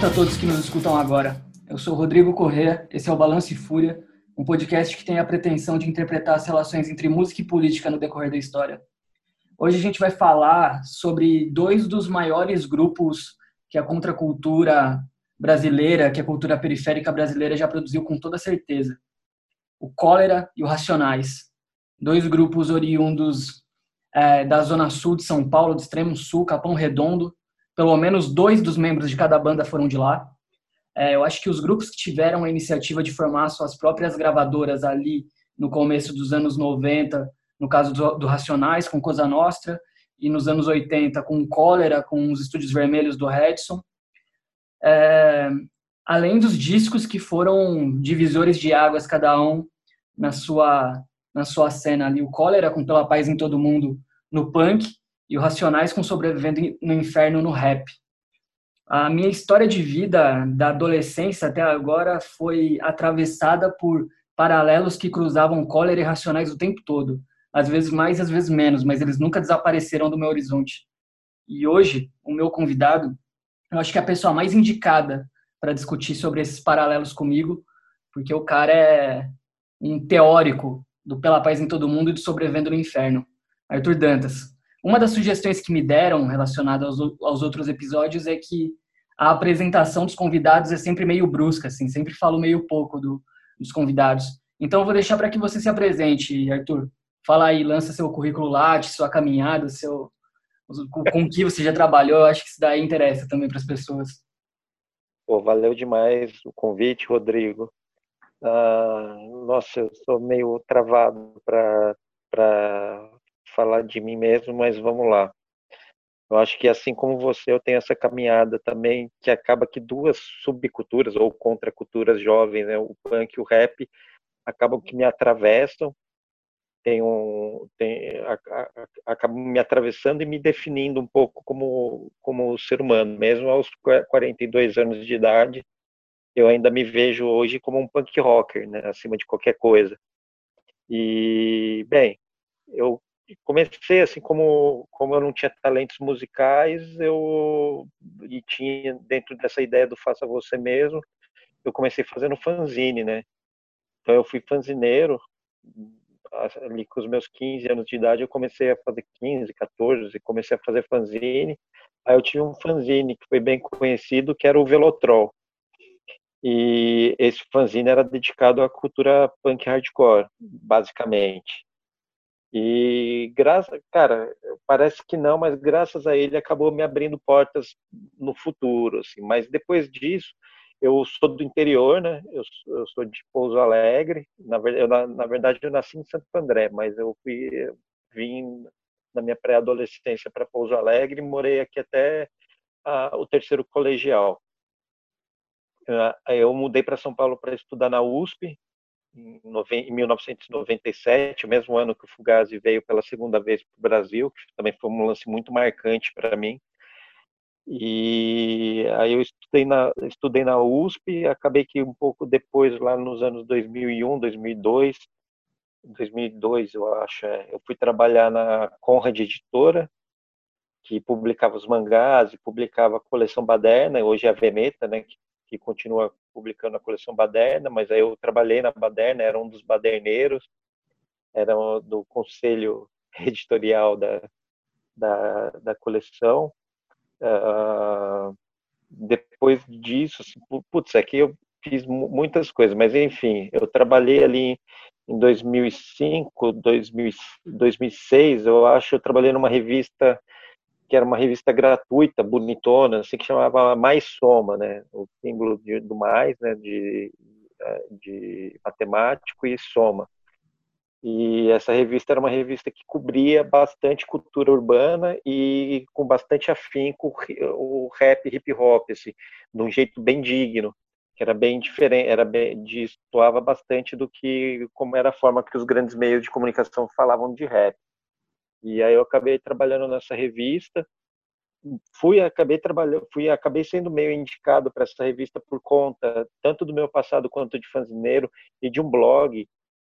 apresento a todos que nos escutam agora. Eu sou Rodrigo Corrêa, esse é o Balanço e Fúria, um podcast que tem a pretensão de interpretar as relações entre música e política no decorrer da história. Hoje a gente vai falar sobre dois dos maiores grupos que a contracultura brasileira, que a cultura periférica brasileira já produziu com toda certeza. O Cólera e o Racionais. Dois grupos oriundos é, da zona sul de São Paulo, do extremo sul, Capão Redondo, pelo menos dois dos membros de cada banda foram de lá. É, eu acho que os grupos que tiveram a iniciativa de formar suas próprias gravadoras ali no começo dos anos 90, no caso do, do Racionais, com Cosa Nostra, e nos anos 80 com Cólera, com os Estúdios Vermelhos do Redson. É, além dos discos que foram divisores de águas cada um na sua na sua cena ali, o Cólera com Pela Paz em Todo Mundo no punk e o Racionais com Sobrevivendo no Inferno no rap. A minha história de vida da adolescência até agora foi atravessada por paralelos que cruzavam cólera e racionais o tempo todo. Às vezes mais, às vezes menos, mas eles nunca desapareceram do meu horizonte. E hoje, o meu convidado, eu acho que é a pessoa mais indicada para discutir sobre esses paralelos comigo, porque o cara é um teórico do Pela Paz em Todo Mundo e do Sobrevivendo no Inferno, Arthur Dantas. Uma das sugestões que me deram relacionada aos, aos outros episódios é que a apresentação dos convidados é sempre meio brusca, assim, sempre falo meio pouco do, dos convidados. Então, eu vou deixar para que você se apresente, Arthur. Fala aí, lança seu currículo Lattes, sua caminhada, seu, com que você já trabalhou. Eu acho que isso daí interessa também para as pessoas. Pô, valeu demais o convite, Rodrigo. Ah, nossa, eu sou meio travado para falar de mim mesmo, mas vamos lá. Eu acho que assim como você, eu tenho essa caminhada também que acaba que duas subculturas ou contraculturas jovens, né, o punk e o rap, acabam que me atravessam, tem um, tem, acabam me atravessando e me definindo um pouco como como ser humano, mesmo aos 42 anos de idade, eu ainda me vejo hoje como um punk rocker, né, acima de qualquer coisa. E bem, eu comecei assim como como eu não tinha talentos musicais eu e tinha dentro dessa ideia do faça você mesmo eu comecei fazendo fanzine né? Então eu fui fanzineiro ali com os meus 15 anos de idade eu comecei a fazer 15 14 comecei a fazer fanzine. Aí eu tinha um fanzine que foi bem conhecido que era o Velotrol. E esse fanzine era dedicado à cultura punk hardcore basicamente e graças, cara, parece que não, mas graças a ele acabou me abrindo portas no futuro, assim. Mas depois disso, eu sou do interior, né? Eu, eu sou de Pouso Alegre. Na verdade, eu, na, na, verdade, eu nasci em Santo André, mas eu fui vim na minha pré-adolescência para Pouso Alegre e morei aqui até a, o terceiro colegial. Eu mudei para São Paulo para estudar na USP, em 1997, o mesmo ano que o Fugazi veio pela segunda vez para o Brasil, que também foi um lance muito marcante para mim. E aí eu estudei na, estudei na USP, acabei que um pouco depois, lá nos anos 2001, 2002, 2002 eu acho, é, eu fui trabalhar na Conrad Editora, que publicava os mangás e publicava a coleção Baderna, hoje é a Veneta, né, que que continua publicando a coleção Baderna, mas aí eu trabalhei na Baderna, era um dos baderneiros, era do conselho editorial da, da, da coleção. Uh, depois disso, assim, putz, aqui eu fiz muitas coisas, mas enfim, eu trabalhei ali em 2005, 2000, 2006, eu acho, eu trabalhei numa revista que era uma revista gratuita, bonitona, assim, que chamava Mais Soma, né? O símbolo de, do mais, né? De, é, de matemático e soma. E essa revista era uma revista que cobria bastante cultura urbana e com bastante afinco o rap hip hop, assim, de um jeito bem digno, que era bem diferente, era bem, bastante do que como era a forma que os grandes meios de comunicação falavam de rap. E aí eu acabei trabalhando nessa revista. Fui acabei trabalhando, fui acabei sendo meio indicado para essa revista por conta tanto do meu passado quanto de fanzineiro e de um blog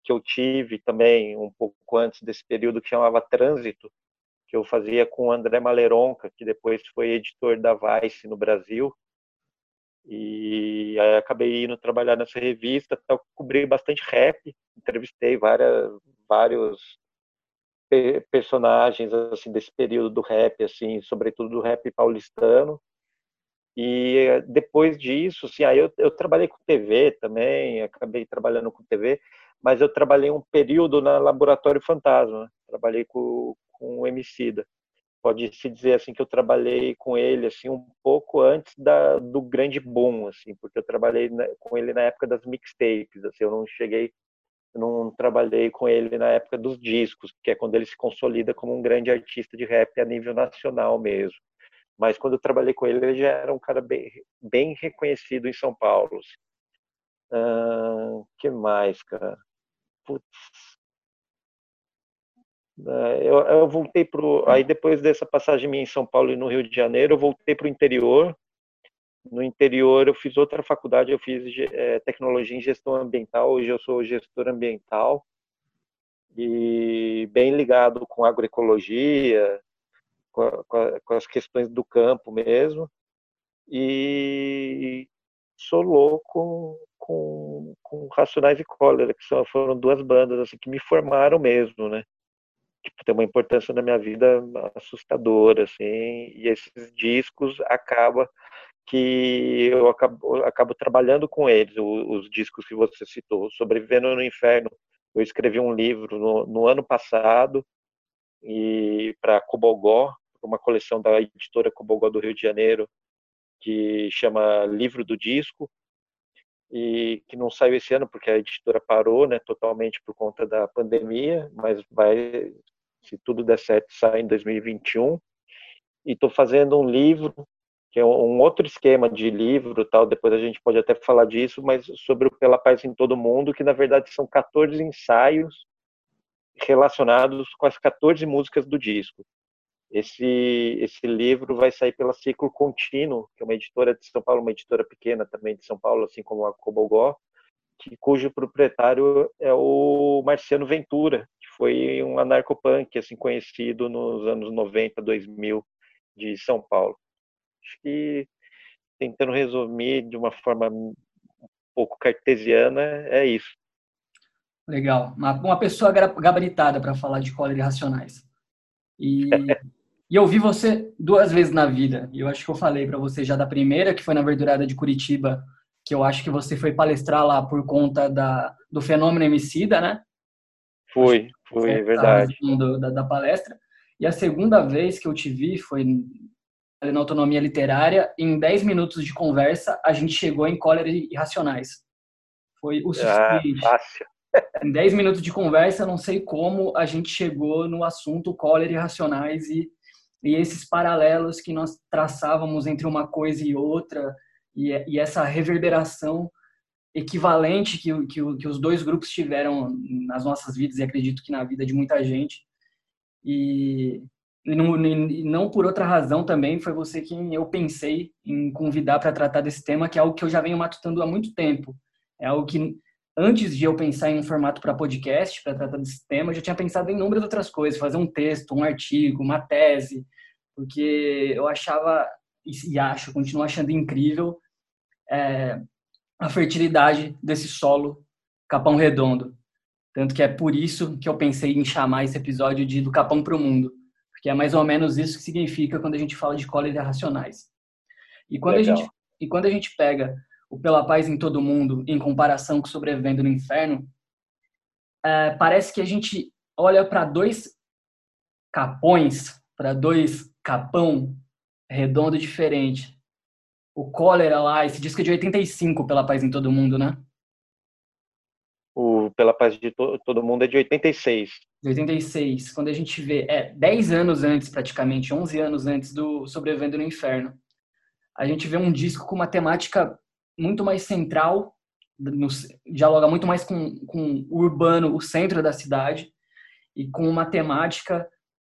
que eu tive também um pouco antes desse período que chamava Trânsito, que eu fazia com o André Maleronca, que depois foi editor da Vice no Brasil. E aí acabei indo trabalhar nessa revista, então cobri bastante rap, entrevistei várias, vários personagens assim desse período do rap, assim, sobretudo do rap paulistano. E depois disso, assim, aí eu, eu trabalhei com TV também, acabei trabalhando com TV, mas eu trabalhei um período na Laboratório Fantasma, trabalhei com, com o Emicida pode se dizer assim que eu trabalhei com ele assim um pouco antes da, do grande boom assim porque eu trabalhei na, com ele na época das mixtapes assim eu não cheguei não trabalhei com ele na época dos discos que é quando ele se consolida como um grande artista de rap a nível nacional mesmo mas quando eu trabalhei com ele ele já era um cara bem, bem reconhecido em São Paulo assim. que mais cara Putz, é, eu, eu voltei para aí depois dessa passagem minha em São Paulo e no Rio de Janeiro, eu voltei para o interior. No interior eu fiz outra faculdade, eu fiz é, tecnologia em gestão ambiental. Hoje eu sou gestor ambiental e bem ligado com agroecologia, com, com, com as questões do campo mesmo. E sou louco com, com Racionais e Cólera, que são, foram duas bandas assim, que me formaram mesmo, né? tipo, tem uma importância na minha vida assustadora, assim, e esses discos acaba que eu acabo, acabo trabalhando com eles, os, os, discos que você citou, Sobrevivendo no Inferno, eu escrevi um livro no, no ano passado e para Cobogó, uma coleção da editora Cobogó do Rio de Janeiro, que chama Livro do Disco, e que não saiu esse ano porque a editora parou, né, totalmente por conta da pandemia, mas vai, se tudo der certo, sai em 2021. E estou fazendo um livro que é um outro esquema de livro, tal. Depois a gente pode até falar disso, mas sobre o Pela Paz em Todo Mundo, que na verdade são 14 ensaios relacionados com as 14 músicas do disco. Esse, esse livro vai sair pela Ciclo Contínuo, que é uma editora de São Paulo, uma editora pequena também de São Paulo, assim como a Cobogó, que, cujo proprietário é o Marciano Ventura, que foi um anarcopunk assim, conhecido nos anos 90, 2000 de São Paulo. Acho que, tentando resumir de uma forma um pouco cartesiana, é isso. Legal. Uma, uma pessoa gabaritada para falar de cólera racionais. E E eu vi você duas vezes na vida. E eu acho que eu falei para você já da primeira, que foi na Verdurada de Curitiba, que eu acho que você foi palestrar lá por conta da, do fenômeno emicida, né? Foi, foi, é verdade. Da, da, palestra. E a segunda vez que eu te vi foi na Autonomia Literária. Em 10 minutos de conversa, a gente chegou em Cólera e Racionais. Foi o ah, suficiente. Ah, fácil. Em 10 minutos de conversa, não sei como, a gente chegou no assunto Cólera e Racionais e e esses paralelos que nós traçávamos entre uma coisa e outra e, e essa reverberação equivalente que, que, que, os dois grupos tiveram nas nossas vidas e acredito que na vida de muita gente e, e, não, e não por outra razão também foi você quem eu pensei em convidar para tratar desse tema que é algo que eu já venho matutando há muito tempo é algo que antes de eu pensar em um formato para podcast, para tratar desse tema, eu já tinha pensado em inúmeras outras coisas, fazer um texto, um artigo, uma tese, porque eu achava e acho, continuo achando incrível é, a fertilidade desse solo Capão Redondo. Tanto que é por isso que eu pensei em chamar esse episódio de Do Capão para o Mundo, porque é mais ou menos isso que significa quando a gente fala de cóleras racionais. E quando, a gente, e quando a gente pega o Pela Paz em Todo Mundo, em comparação com Sobrevivendo no Inferno, é, parece que a gente olha para dois capões, para dois capão redondo diferente. O Cólera lá, esse disco é de 85, Pela Paz em Todo Mundo, né? O Pela Paz de to Todo Mundo é de 86. De 86. Quando a gente vê, é, 10 anos antes, praticamente, 11 anos antes do Sobrevivendo no Inferno. A gente vê um disco com uma temática muito mais central, no, dialoga muito mais com, com o urbano, o centro da cidade, e com uma temática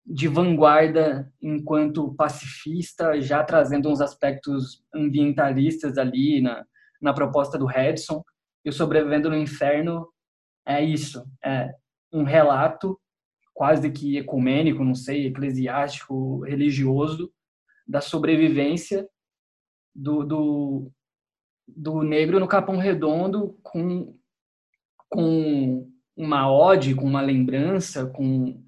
de vanguarda enquanto pacifista, já trazendo uns aspectos ambientalistas ali na, na proposta do Redson. E o Sobrevivendo no Inferno é isso, é um relato quase que ecumênico, não sei, eclesiástico, religioso, da sobrevivência do, do do negro no Capão Redondo com, com uma ode, com uma lembrança, com,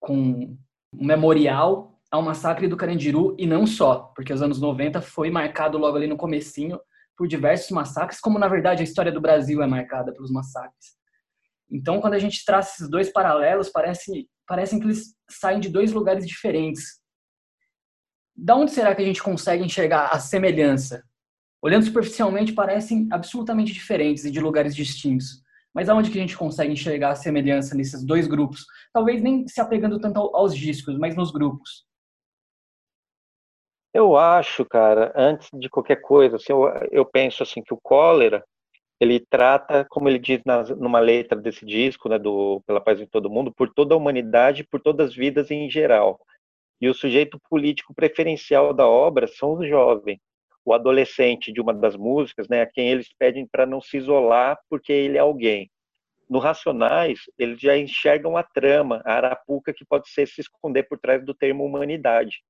com um memorial ao massacre do Carandiru e não só, porque os anos 90 foi marcado logo ali no comecinho por diversos massacres, como na verdade a história do Brasil é marcada pelos massacres. Então, quando a gente traça esses dois paralelos, parece, parecem que eles saem de dois lugares diferentes. Da onde será que a gente consegue enxergar a semelhança? Olhando superficialmente, parecem absolutamente diferentes e de lugares distintos. Mas aonde que a gente consegue enxergar a semelhança nesses dois grupos? Talvez nem se apegando tanto aos discos, mas nos grupos. Eu acho, cara, antes de qualquer coisa, assim, eu, eu penso assim que o cólera ele trata, como ele diz na, numa letra desse disco, né, do Pela Paz em Todo Mundo, por toda a humanidade, por todas as vidas em geral. E o sujeito político preferencial da obra são os jovens, o adolescente de uma das músicas, né, a quem eles pedem para não se isolar porque ele é alguém. No Racionais, eles já enxergam a trama, a arapuca que pode ser se esconder por trás do termo humanidade.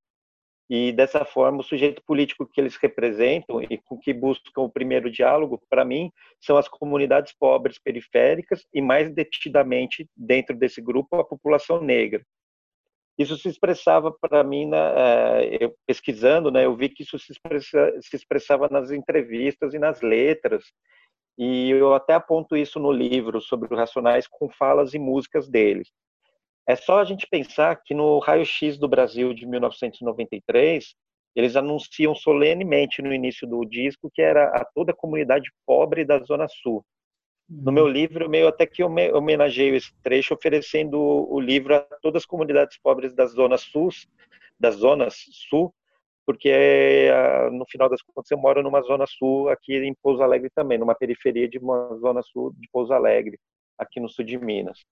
E dessa forma, o sujeito político que eles representam e com que buscam o primeiro diálogo, para mim, são as comunidades pobres periféricas e, mais detidamente, dentro desse grupo, a população negra. Isso se expressava para mim, na, eh, eu, pesquisando, né, eu vi que isso se, expressa, se expressava nas entrevistas e nas letras, e eu até aponto isso no livro sobre os Racionais com falas e músicas deles. É só a gente pensar que no raio-x do Brasil de 1993, eles anunciam solenemente no início do disco que era a toda a comunidade pobre da Zona Sul. No meu uhum. livro, meio até que eu homenageio esse trecho, oferecendo o livro a todas as comunidades pobres das zonas sul, das zonas sul, porque no final das contas eu moro numa zona sul aqui em Pouso Alegre também, numa periferia de uma zona sul de Pouso Alegre, aqui no sul de Minas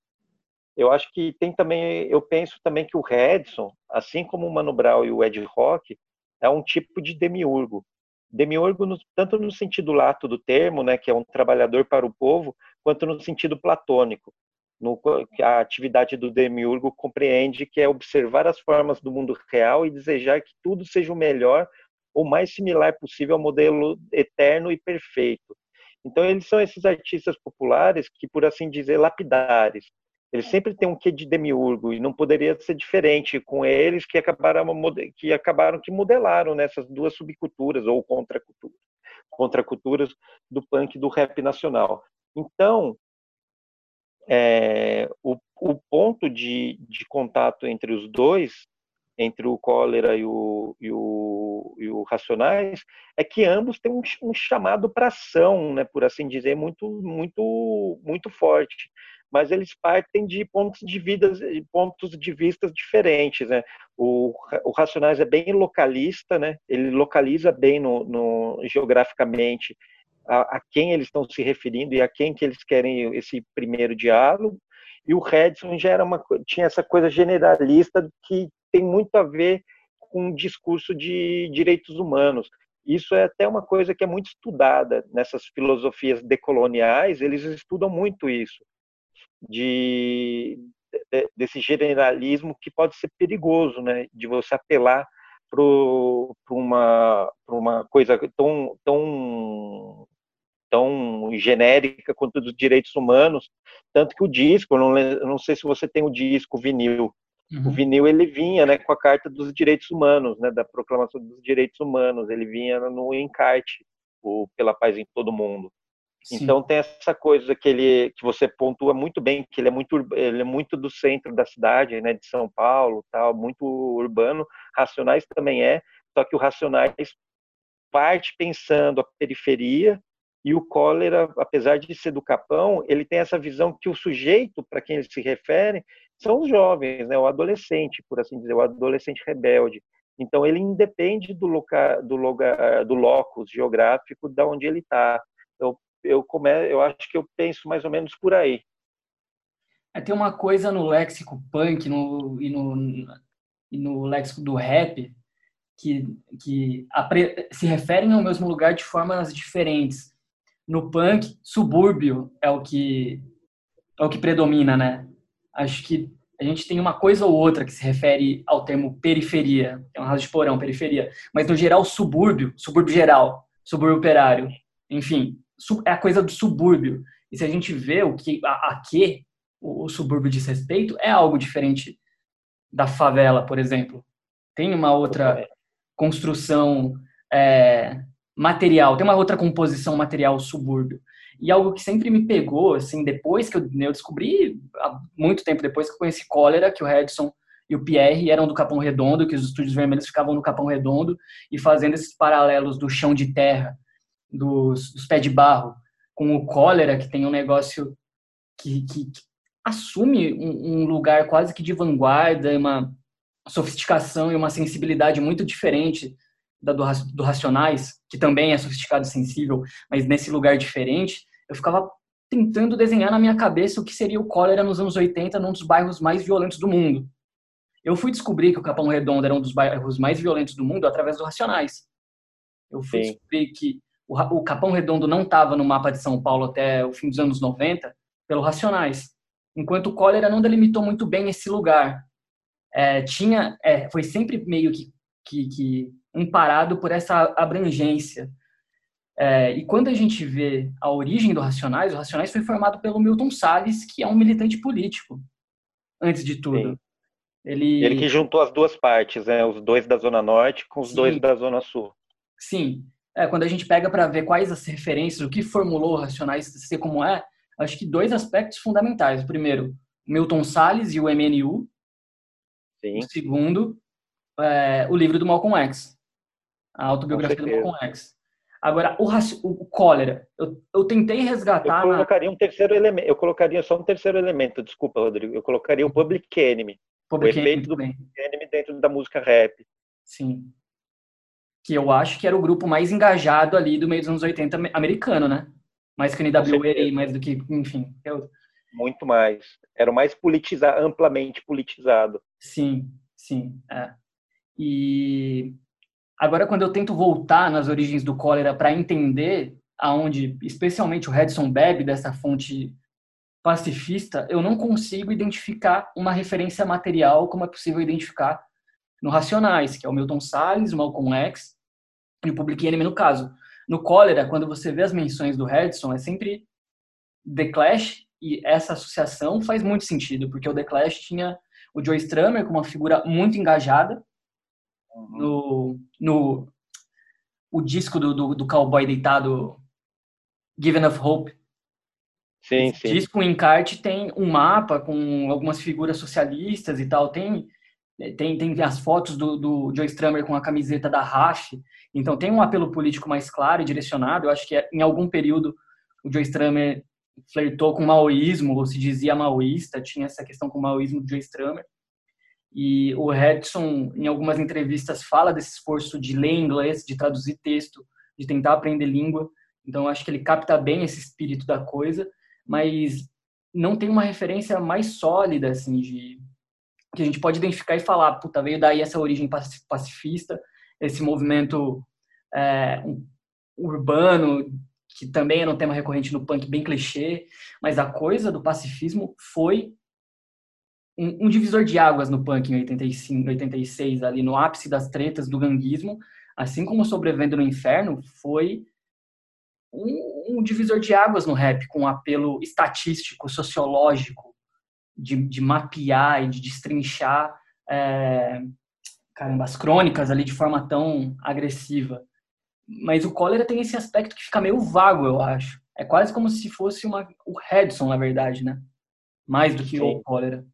eu acho que tem também, eu penso também que o Redson, assim como o Mano Brown e o Ed Rock, é um tipo de demiurgo. Demiurgo no, tanto no sentido lato do termo, né, que é um trabalhador para o povo, quanto no sentido platônico. No, a atividade do demiurgo compreende que é observar as formas do mundo real e desejar que tudo seja o melhor ou mais similar possível ao modelo eterno e perfeito. Então, eles são esses artistas populares que, por assim dizer, lapidares, ele sempre tem um quê de demiurgo e não poderia ser diferente com eles que acabaram que acabaram que modelaram nessas duas subculturas ou contraculturas, contraculturas do punk do rap nacional. Então, é, o, o, ponto de, de, contato entre os dois, entre o cólera e o, e o, e o racionais, é que ambos têm um, um chamado para ação, né, por assim dizer, muito, muito, muito forte mas eles partem de pontos de vidas, pontos de vistas diferentes, né? O, o Racionais é bem localista, né? Ele localiza bem no, no geograficamente a, a, quem eles estão se referindo e a quem que eles querem esse primeiro diálogo. E o Redson já era uma, tinha essa coisa generalista que tem muito a ver com o discurso de direitos humanos. Isso é até uma coisa que é muito estudada nessas filosofias decoloniais, eles estudam muito isso de, de, desse generalismo que pode ser perigoso, né? De você apelar para uma, uma coisa tão, tão, tão genérica quanto dos direitos humanos, tanto que o disco, eu não, não sei se você tem o disco vinil, uhum. o vinil ele vinha, né, com a carta dos direitos humanos, né, da proclamação dos direitos humanos, ele vinha no encarte, o pela paz em todo mundo. Sim. Então tem essa coisa que ele que você pontua muito bem, que ele é muito ele é muito do centro da cidade, né, de São Paulo, tal, muito urbano. Racionais também é, só que o Racionais parte pensando a periferia e o cólera, apesar de ser do Capão, ele tem essa visão que o sujeito para quem ele se refere são os jovens, né, o adolescente, por assim dizer, o adolescente rebelde. Então ele independe do local, do lugar, do locus geográfico da onde ele está. Eu, come, eu acho que eu penso mais ou menos por aí. É, tem uma coisa no léxico punk no, e, no, e no léxico do rap que, que se referem ao mesmo lugar de formas diferentes. No punk, subúrbio é o que é o que predomina, né? Acho que a gente tem uma coisa ou outra que se refere ao termo periferia, é um raso de porão, periferia, mas no geral subúrbio, subúrbio geral, subúrbio operário, enfim, é a coisa do subúrbio. E se a gente vê o que a, a que o, o subúrbio diz respeito, é algo diferente da favela, por exemplo. Tem uma outra construção é, material, tem uma outra composição material subúrbio. E algo que sempre me pegou, assim, depois que eu, eu descobri, há muito tempo depois que eu conheci Cólera, que o Redson e o Pierre eram do Capão Redondo, que os estúdios vermelhos ficavam no Capão Redondo e fazendo esses paralelos do chão de terra, dos, dos pés de barro, com o Cólera, que tem um negócio que, que, que assume um, um, lugar quase que de vanguarda, uma sofisticação e uma sensibilidade muito diferente da do, do Racionais, que também é sofisticado e sensível, mas nesse lugar diferente, eu ficava tentando desenhar na minha cabeça o que seria o cólera nos anos 80 num dos bairros mais violentos do mundo. Eu fui descobrir que o Capão Redondo era um dos bairros mais violentos do mundo através do Racionais. Eu fui Sim. descobrir que o, o Capão Redondo não estava no mapa de São Paulo até o fim dos anos 90 pelo Racionais, enquanto o cólera não delimitou muito bem esse lugar. É, tinha, é, foi sempre meio que, que, que amparado por essa abrangência. É, e quando a gente vê a origem do Racionais, o Racionais foi formado pelo Milton Salles, que é um militante político, antes de tudo. Sim. Ele... Ele que juntou as duas partes, né? os dois da Zona Norte com os Sim. dois da Zona Sul. Sim. É, quando a gente pega para ver quais as referências, o que formulou o Racionais ser como é, acho que dois aspectos fundamentais. O primeiro, Milton Salles e o MNU. Sim. O segundo, é, o livro do Malcolm X a autobiografia do Malcolm X. Agora, o, o cólera, eu, eu tentei resgatar. Eu colocaria na... um terceiro elemento. Eu colocaria só um terceiro elemento. Desculpa, Rodrigo. Eu colocaria o Public Enemy. Public o efeito do Public Enemy dentro da música rap. Sim. Que eu acho que era o grupo mais engajado ali do meio dos anos 80 americano, né? Mais que o NWA, mais do que, enfim. Eu... Muito mais. Era o mais politizado, amplamente politizado. Sim, sim. É. E Agora, quando eu tento voltar nas origens do cólera para entender aonde, especialmente o Redson bebe dessa fonte pacifista, eu não consigo identificar uma referência material como é possível identificar no Racionais, que é o Milton Salles, o Malcolm X e o Public Enemy no caso. No Cólera, quando você vê as menções do Redson, é sempre The Clash e essa associação faz muito sentido, porque o The Clash tinha o Joe Strummer como uma figura muito engajada, no, no o disco do, do, do cowboy deitado Given of Hope. Sim, Esse sim. disco, o encarte, tem um mapa com algumas figuras socialistas e tal. Tem, tem, tem as fotos do, do Joe Strummer com a camiseta da RAF. Então tem um apelo político mais claro e direcionado. Eu acho que em algum período o Joe Strummer flertou com o maoísmo, ou se dizia maoísta, tinha essa questão com o maoísmo do Joe Strummer. E o Redson, em algumas entrevistas, fala desse esforço de ler inglês, de traduzir texto, de tentar aprender língua. Então, acho que ele capta bem esse espírito da coisa, mas não tem uma referência mais sólida, assim, de que a gente pode identificar e falar, puta, veio daí essa origem pacifista, esse movimento é, urbano, que também era um tema recorrente no punk, bem clichê, mas a coisa do pacifismo foi um, um, divisor de águas no punk em 85, 86, ali no ápice das tretas do ganguismo, assim como Sobrevivendo no Inferno, foi um, um, divisor de águas no rap, com um apelo estatístico, sociológico, de, de mapear e de destrinchar é, caramba, as crônicas ali de forma tão agressiva. Mas o cólera tem esse aspecto que fica meio vago, eu acho. É quase como se fosse uma, o Redson, na verdade, né? Mais do que Sim. o cólera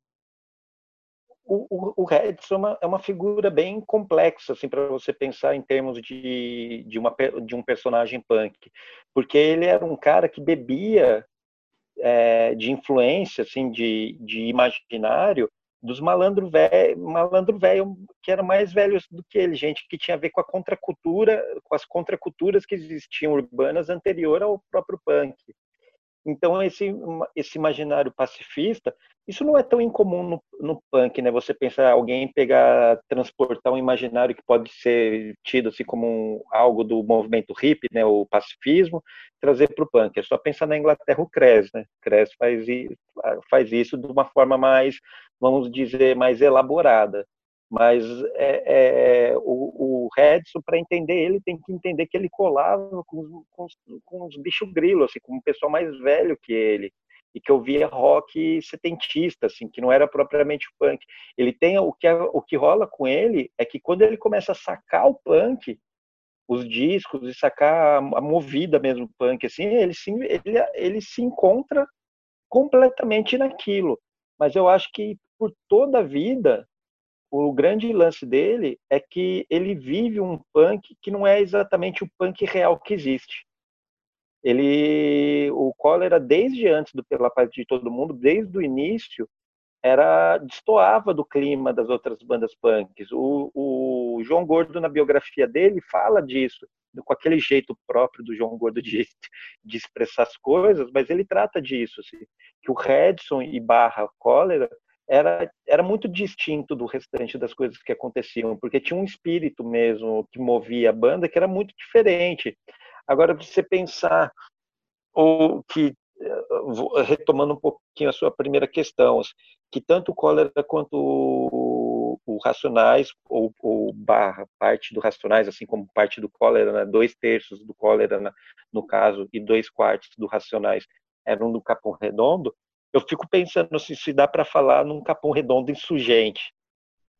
o, o, Redson é uma, é uma figura bem complexa assim para você pensar em termos de, de, uma, de um personagem punk, porque ele era um cara que bebia é, de influência, assim, de, de imaginário dos malandro velho, malandro velho que eram mais velhos do que ele, gente que tinha a ver com a contracultura, com as contraculturas que existiam urbanas anterior ao próprio punk. Então esse esse imaginário pacifista isso não é tão incomum no, no, punk, né? Você pensar alguém pegar, transportar um imaginário que pode ser tido assim como um, algo do movimento hippie, né? O pacifismo, trazer para o punk. É só pensar na Inglaterra o Cres, né? Cres faz, faz isso de uma forma mais, vamos dizer, mais elaborada. Mas é, é, o, o Redson, para entender ele, tem que entender que ele colava com, com, com os bichos grilos, assim, com um pessoal mais velho que ele e que ouvia rock setentista, assim, que não era propriamente punk. Ele tem o que o que rola com ele é que quando ele começa a sacar o punk, os discos e sacar a movida mesmo punk, assim, ele se ele, ele se encontra completamente naquilo. Mas eu acho que por toda a vida o grande lance dele é que ele vive um punk que não é exatamente o punk real que existe. Ele, o Cólera, desde antes do Pela Paz de Todo Mundo, desde o início, era destoava do clima das outras bandas punks. O, o João Gordo, na biografia dele, fala disso, com aquele jeito próprio do João Gordo de, de expressar as coisas, mas ele trata disso, assim, que o Redson e Barra Cólera era, era muito distinto do restante das coisas que aconteciam, porque tinha um espírito mesmo que movia a banda que era muito diferente. Agora, você pensar, ou que, eh, retomando um pouquinho a sua primeira questão, que tanto o Cólera quanto o, o Racionais, ou, ou, barra, parte do Racionais, assim como parte do Cólera, né, dois terços do Cólera, né, no caso, e dois quartos do Racionais, eram do Capão Redondo, eu fico pensando se, se dá para falar num Capão Redondo insurgente,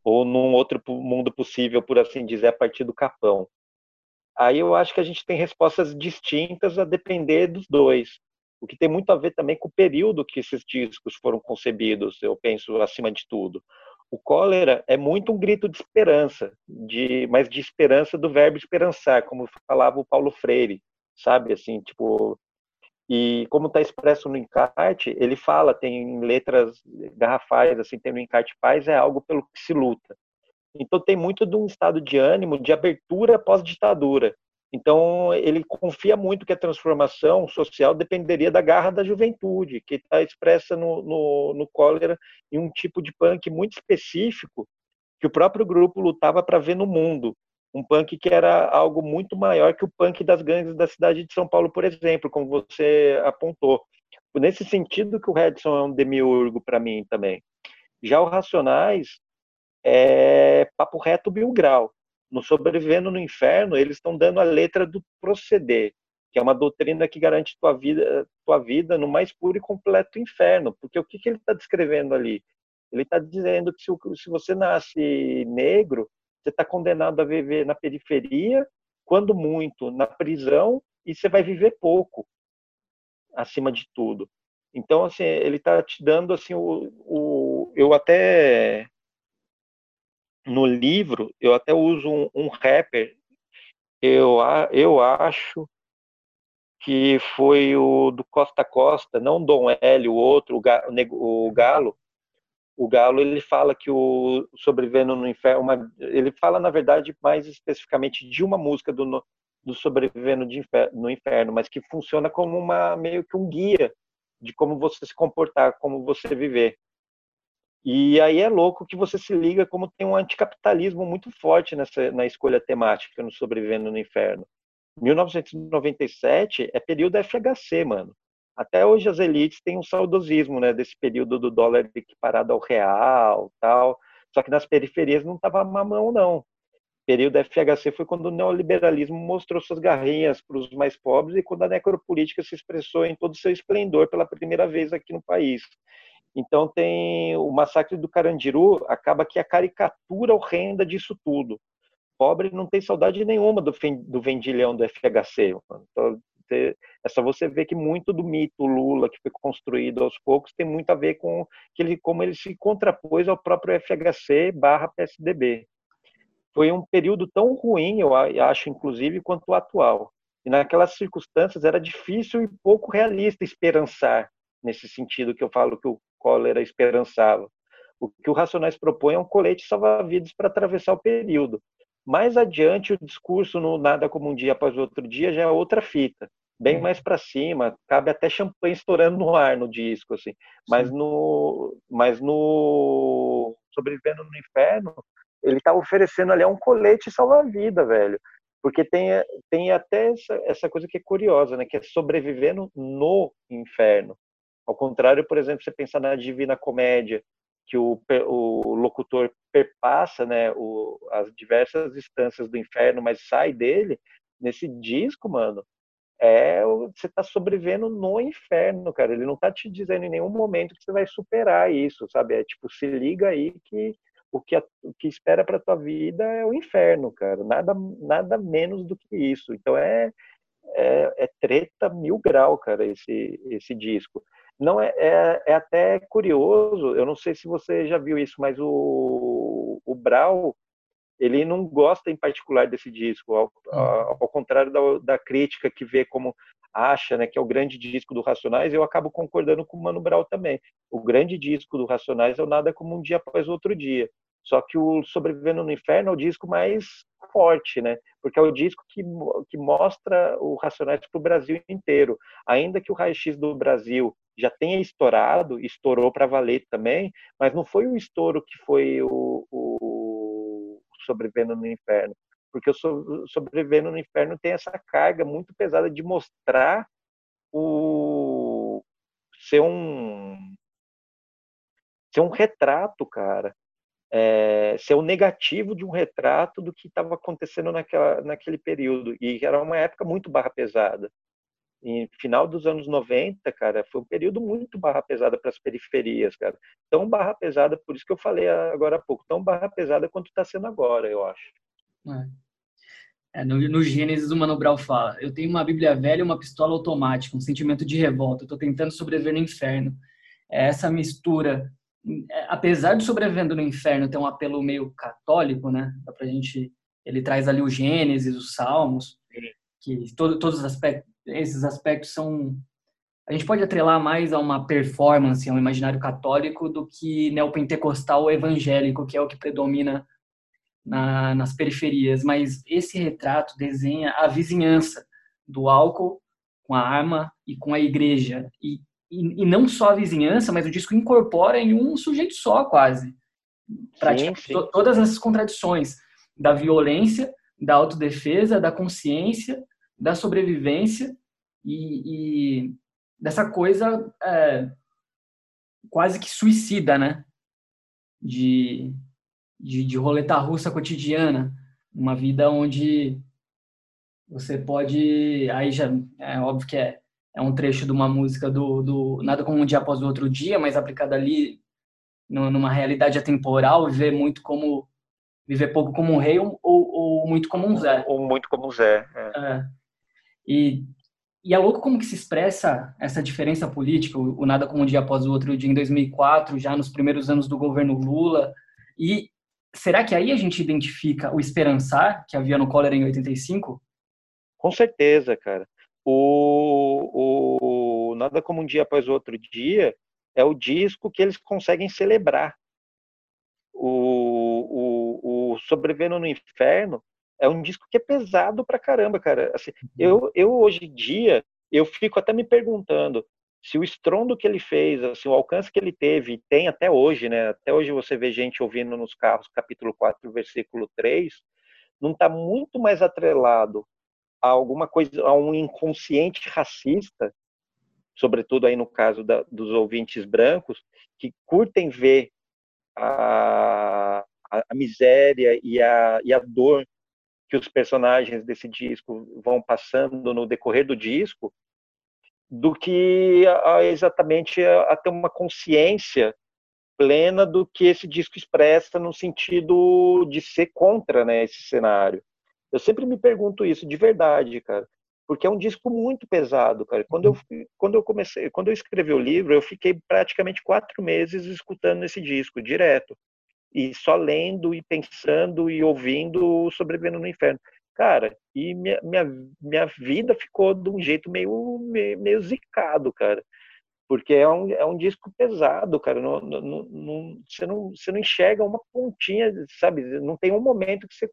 ou num outro mundo possível, por assim dizer, a partir do Capão. Aí eu acho que a gente tem respostas distintas a depender dos dois, o que tem muito a ver também com o período que esses discos foram concebidos, eu penso acima de tudo. O cólera é muito um grito de esperança, de, mas de esperança do verbo esperançar, como falava o Paulo Freire, sabe? Assim, tipo, e como está expresso no encarte, ele fala, tem letras garrafais, assim, tem no encarte paz, é algo pelo que se luta. Então tem muito de um estado de ânimo de abertura pós-ditadura. Então ele confia muito que a transformação social dependeria da garra da juventude, que está expressa no, no, no cólera em um tipo de punk muito específico que o próprio grupo lutava para ver no mundo um punk que era algo muito maior que o punk das gangues da cidade de São Paulo, por exemplo, como você apontou. Nesse sentido que o Redson é um demiurgo para mim também. Já o Racionais é papo reto mil grau. No Sobrevivendo no Inferno, eles estão dando a letra do proceder, que é uma doutrina que garante tua vida, tua vida no mais puro e completo inferno. Porque o que, que ele está descrevendo ali? Ele está dizendo que se, se você nasce negro, você está condenado a viver na periferia, quando muito, na prisão, e você vai viver pouco, acima de tudo. Então, assim, ele está te dando, assim, o, o, eu até, no livro, eu até uso um, um rapper, eu, eu acho que foi o do Costa Costa, não Dom Hélio, o outro, o Galo, o Galo ele fala que o Sobrevivendo no Inferno, uma, ele fala na verdade mais especificamente de uma música do, do Sobrevivendo inferno, no Inferno, mas que funciona como uma meio que um guia de como você se comportar, como você viver. E aí é louco que você se liga como tem um anticapitalismo muito forte nessa na escolha temática no Sobrevivendo no Inferno. 1997 é período FHC, mano até hoje as elites têm um saudosismo, né, desse período do dólar equiparado ao real, tal. Só que nas periferias não estava mamão não. O período FHC foi quando o neoliberalismo mostrou suas garrinhas para os mais pobres e quando a necropolítica se expressou em todo o seu esplendor pela primeira vez aqui no país. Então tem o massacre do Carandiru, acaba que a caricatura horrenda disso tudo. Pobre não tem saudade nenhuma do, do vendilhão do FHC. Você, é só você ver que muito do mito Lula que foi construído aos poucos tem muito a ver com que ele, como ele se contrapôs ao próprio FHC barra PSDB. Foi um período tão ruim, eu acho, inclusive, quanto o atual. E naquelas circunstâncias era difícil e pouco realista esperançar, nesse sentido que eu falo que o Collor esperançava. O que o Racionais propõe é um colete salva-vidas para atravessar o período. Mais adiante, o discurso no Nada Como Um Dia Após Outro Dia já é outra fita bem mais para cima, cabe até champanhe estourando no ar no disco, assim. Mas Sim. no, mas no Sobrevivendo no Inferno, ele tá oferecendo ali um colete salva-vida, velho. Porque tem, tem até essa, essa coisa que é curiosa, né? Que é sobrevivendo no inferno. Ao contrário, por exemplo, você pensar na Divina Comédia, que o, o locutor perpassa né, o, as diversas instâncias do inferno, mas sai dele, nesse disco, mano, é você está sobrevivendo no inferno, cara. Ele não está te dizendo em nenhum momento que você vai superar isso, sabe? É tipo, se liga aí que o que, a, o que espera para tua vida é o inferno, cara. Nada, nada menos do que isso. Então é, é, é treta mil grau, cara, esse, esse disco. Não é, é, é, até curioso, eu não sei se você já viu isso, mas o, o Brau, ele não gosta em particular desse disco, ao, hum. ao contrário da, da, crítica que vê como acha né, que é o grande disco do Racionais, eu acabo concordando com o Mano Brau também. O grande disco do Racionais é o Nada Como Um Dia Após Outro Dia. Só que o Sobrevivendo no Inferno é o disco mais forte, né? Porque é o disco que, que mostra o Racionais para o Brasil inteiro. Ainda que o raio-x do Brasil já tenha estourado, estourou para valer também, mas não foi o estouro que foi o, o Sobrevivendo no Inferno. Porque o Sobrevivendo no Inferno tem essa carga muito pesada de mostrar o ser um ser um retrato, cara, é, ser o negativo de um retrato do que estava acontecendo naquela, naquele período. E era uma época muito barra pesada. E final dos anos 90, cara, foi um período muito barra pesada para as periferias, cara. Tão barra pesada, por isso que eu falei agora há pouco, tão barra pesada quanto está sendo agora, eu acho. É. É, no, no Gênesis, o Mano Brown fala: Eu tenho uma Bíblia velha e uma pistola automática, um sentimento de revolta. Estou tentando sobreviver no inferno. É essa mistura é, apesar de Sobrevivendo no Inferno ter um apelo meio católico, né? Dá pra gente, ele traz ali o Gênesis, os Salmos, que todo, todos os aspectos, esses aspectos são a gente pode atrelar mais a uma performance, a um imaginário católico do que neopentecostal ou evangélico, que é o que predomina na, nas periferias. Mas esse retrato desenha a vizinhança do álcool com a arma e com a igreja. E e, e, não só a vizinhança, mas o disco incorpora em um sujeito só, quase. Sim, sim. todas essas contradições da violência, da autodefesa, da consciência, da sobrevivência e, e dessa coisa é, quase que suicida, né? De, de, de roleta russa cotidiana, uma vida onde você pode, aí já é óbvio que é é um trecho de uma música do, do Nada Como Um Dia Após o Outro Dia, mas aplicada ali numa realidade atemporal, viver muito como viver pouco como um rei ou, ou muito como um Zé. Ou muito como um Zé. É. É. E, e é louco como que se expressa essa diferença política, o, o, Nada Como Um Dia Após o Outro Dia em 2004, já nos primeiros anos do governo Lula. E será que aí a gente identifica o esperançar que havia no Collor em 85? Com certeza, cara o, o Nada Como Um Dia Após o Outro Dia é o disco que eles conseguem celebrar. O, o, o Sobrevivendo no Inferno é um disco que é pesado pra caramba, cara. Assim, uhum. eu, eu, hoje em dia, eu fico até me perguntando se o estrondo que ele fez, assim, o alcance que ele teve, tem até hoje, né? Até hoje você vê gente ouvindo nos carros, capítulo 4, versículo 3, não está muito mais atrelado a alguma coisa, a um inconsciente racista, sobretudo aí no caso da, dos ouvintes brancos, que curtem ver a, a, a miséria e a, e a dor que os personagens desse disco vão passando no decorrer do disco, do que a, exatamente a, a, ter uma consciência plena do que esse disco expressa no sentido de ser contra né, esse cenário. Eu sempre me pergunto isso de verdade, cara, porque é um disco muito pesado, cara. Quando eu uhum. quando eu comecei, quando eu escrevi o livro, eu fiquei praticamente quatro meses escutando esse disco direto e só lendo e pensando e ouvindo Sobrevivendo no Inferno. Cara, e minha, minha, minha vida ficou de um jeito meio, meio, meio zicado, cara. Porque é um, é um disco pesado, cara. Não, não, não, você, não, você não enxerga uma pontinha, sabe? Não tem um momento que você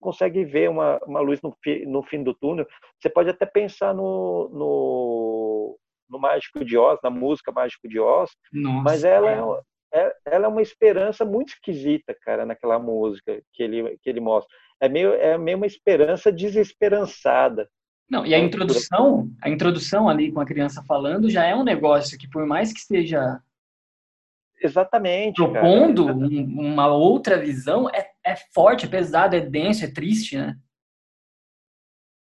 consegue ver uma, uma luz no, fi, no fim do túnel. Você pode até pensar no, no, no Mágico de Oz, na música Mágico de Oz, Nossa, mas ela é, é, ela é uma esperança muito esquisita, cara, naquela música que ele, que ele mostra. É meio, é meio uma esperança desesperançada. Não, e a introdução, a introdução ali com a criança falando já é um negócio que por mais que esteja exatamente. Propondo cara. uma outra visão é, é forte, é pesado, é denso, é triste, né?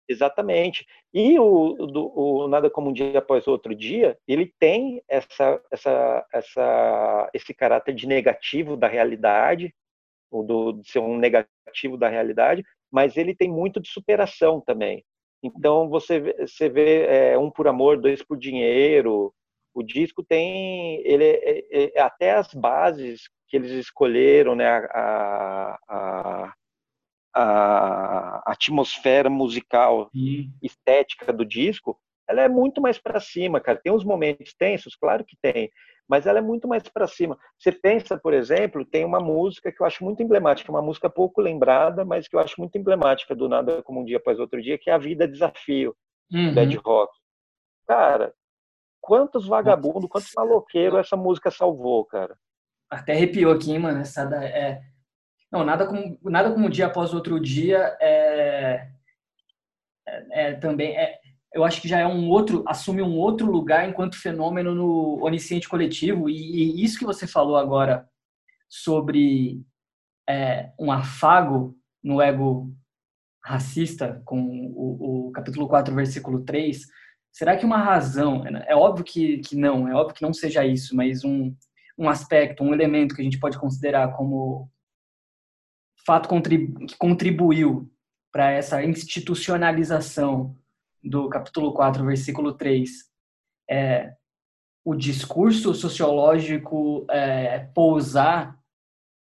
Exatamente. E o, do, o Nada Como um Dia Após Outro Dia, ele tem essa, essa, essa, esse caráter de negativo da realidade, ou do, de ser um negativo da realidade, mas ele tem muito de superação também. Então você você vê é, um por amor, dois por dinheiro. O disco tem ele é, é, é até as bases que eles escolheram, né, a, a, a atmosfera musical, Sim. estética do disco, ela é muito mais para cima, cara. Tem uns momentos tensos, claro que tem, mas ela é muito mais para cima. Você pensa, por exemplo, tem uma música que eu acho muito emblemática, uma música pouco lembrada, mas que eu acho muito emblemática do Nada Como Um Dia Após Outro Dia, que é A Vida é Desafio, uhum. Dead Rock. Cara, quantos vagabundos, quantos maloqueiros essa música salvou, cara. Até arrepiou aqui, mano. Essa é, não, nada como, nada como um dia após outro dia é, é, é também é, eu acho que já é um outro assume um outro lugar enquanto fenômeno no onisciente coletivo. E, e isso que você falou agora sobre é, um afago no ego racista com o, o, capítulo 4 versículo 3 será que uma razão é óbvio que, que não é óbvio que não seja isso mas um um aspecto um elemento que a gente pode considerar como fato que contribuiu para essa institucionalização do capítulo 4, versículo 3, é o discurso sociológico é, pousar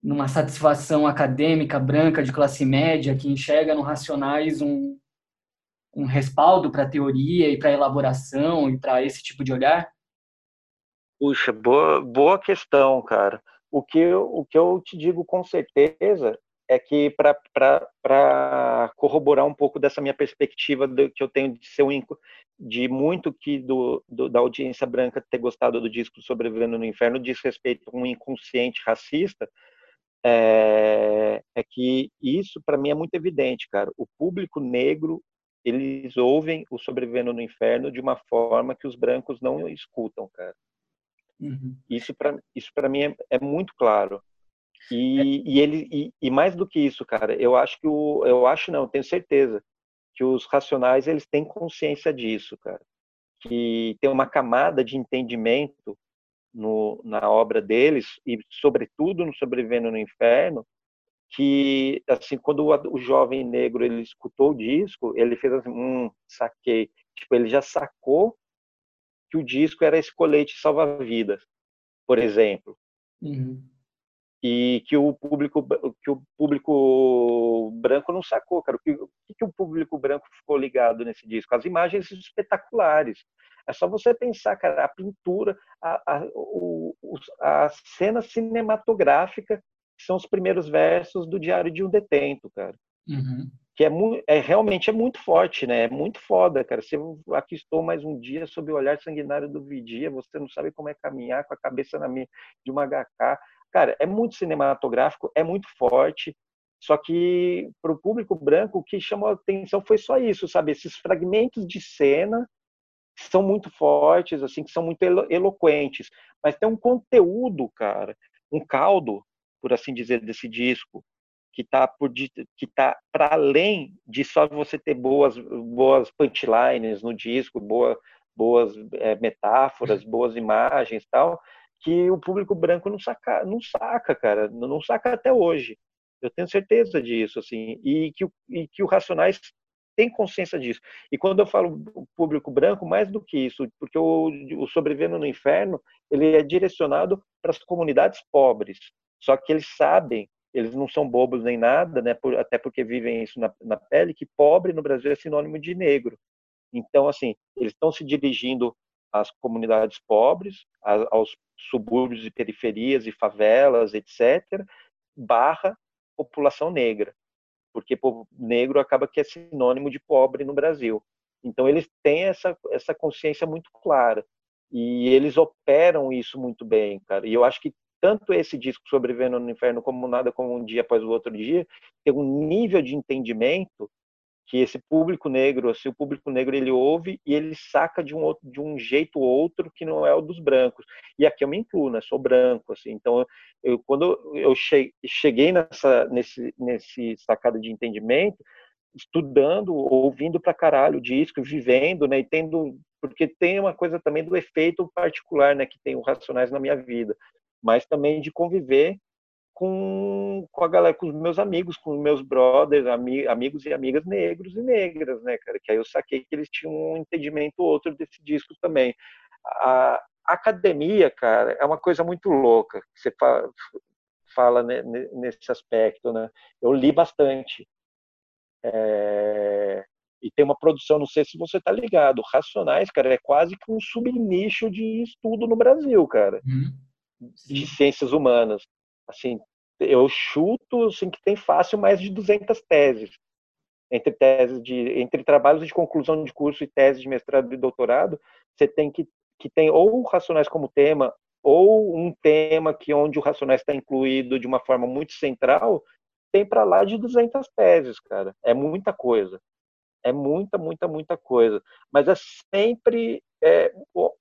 numa satisfação acadêmica branca de classe média que enxerga no racionais um, um respaldo para a teoria e para a elaboração e para esse tipo de olhar? Puxa, boa, boa questão, cara. O que, eu, o que eu te digo com certeza é que para corroborar um pouco dessa minha perspectiva do, que eu tenho de ser um de muito que do, do, da audiência branca ter gostado do disco Sobrevivendo no Inferno diz respeito a um inconsciente racista é, é que isso para mim é muito evidente, cara. O público negro eles ouvem o Sobrevivendo no Inferno de uma forma que os brancos não escutam, cara. Uhum. Isso para isso para mim é, é muito claro. E, e ele e, e, mais do que isso, cara, eu acho que o eu acho não, tenho certeza que os racionais eles têm consciência disso, cara, que tem uma camada de entendimento no, na obra deles e sobretudo no Sobrevivendo no Inferno, que assim quando o, o jovem negro ele escutou o disco, ele fez assim, hum, saquei, tipo ele já sacou que o disco era esse colete salva-vidas, por exemplo. Uhum e que o público que o público branco não sacou, cara. O que, o que o público branco ficou ligado nesse disco? As imagens espetaculares. É só você pensar, cara, a pintura, a, a, o, a cena cinematográfica, que são os primeiros versos do Diário de um Detento, cara. Uhum. Que é, é, realmente é muito forte, né? É muito foda, cara. Você aqui estou mais um dia sob o olhar sanguinário do vigia, você não sabe como é caminhar com a cabeça na minha, de uma HK Cara, é muito cinematográfico, é muito forte, só que para o público branco o que chamou a atenção foi só isso, sabe? Esses fragmentos de cena que são muito fortes, assim, que são muito elo eloquentes, mas tem um conteúdo, cara, um caldo, por assim dizer, desse disco que está por que tá para além de só você ter boas boas punchlines no disco, boa, boas é, metáforas, boas imagens, tal que o público branco não saca, não saca, cara, não saca até hoje. Eu tenho certeza disso, assim, e que, e que o Racionais tem consciência disso. E quando eu falo público branco, mais do que isso, porque o, o Sobrevivendo no Inferno, ele é direcionado para as comunidades pobres. Só que eles sabem, eles não são bobos nem nada, né, por, até porque vivem isso na, na pele, que pobre no Brasil é sinônimo de negro. Então, assim, eles estão se dirigindo às comunidades pobres, aos subúrbios e periferias e favelas, etc., barra população negra, porque negro acaba que é sinônimo de pobre no Brasil. Então eles têm essa essa consciência muito clara e eles operam isso muito bem, cara. E eu acho que tanto esse disco Sobrevivendo no Inferno como Nada como um dia após o outro dia tem um nível de entendimento que esse público negro, assim, o público negro ele ouve e ele saca de um outro, de um jeito ou outro que não é o dos brancos. E aqui eu me incluo, né? Sou branco, assim. Então, eu, quando eu cheguei nessa nesse nesse sacada de entendimento, estudando, ouvindo pra caralho disco, vivendo, né? E tendo porque tem uma coisa também do efeito particular, né, que tem o Racionais na minha vida, mas também de conviver com, com a galera, com os meus amigos, com os meus brothers, ami, amigos e amigas negros e negras, né, cara? Que aí eu saquei que eles tinham um entendimento outro desse disco também. A, a academia, cara, é uma coisa muito louca. Você fala, fala nesse aspecto, né? Eu li bastante. É, e tem uma produção, não sei se você tá ligado, Racionais, cara, é quase que um subnicho de estudo no Brasil, cara, uhum. de ciências humanas assim, eu chuto assim, que tem fácil mais de 200 teses. Entre teses de entre trabalhos de conclusão de curso e teses de mestrado e doutorado você tem que que tem ou racionais como tema ou um tema que onde o racionais está incluído de uma forma muito central tem para lá de 200 teses cara. É muita coisa. É muita muita muita coisa. Mas é sempre é,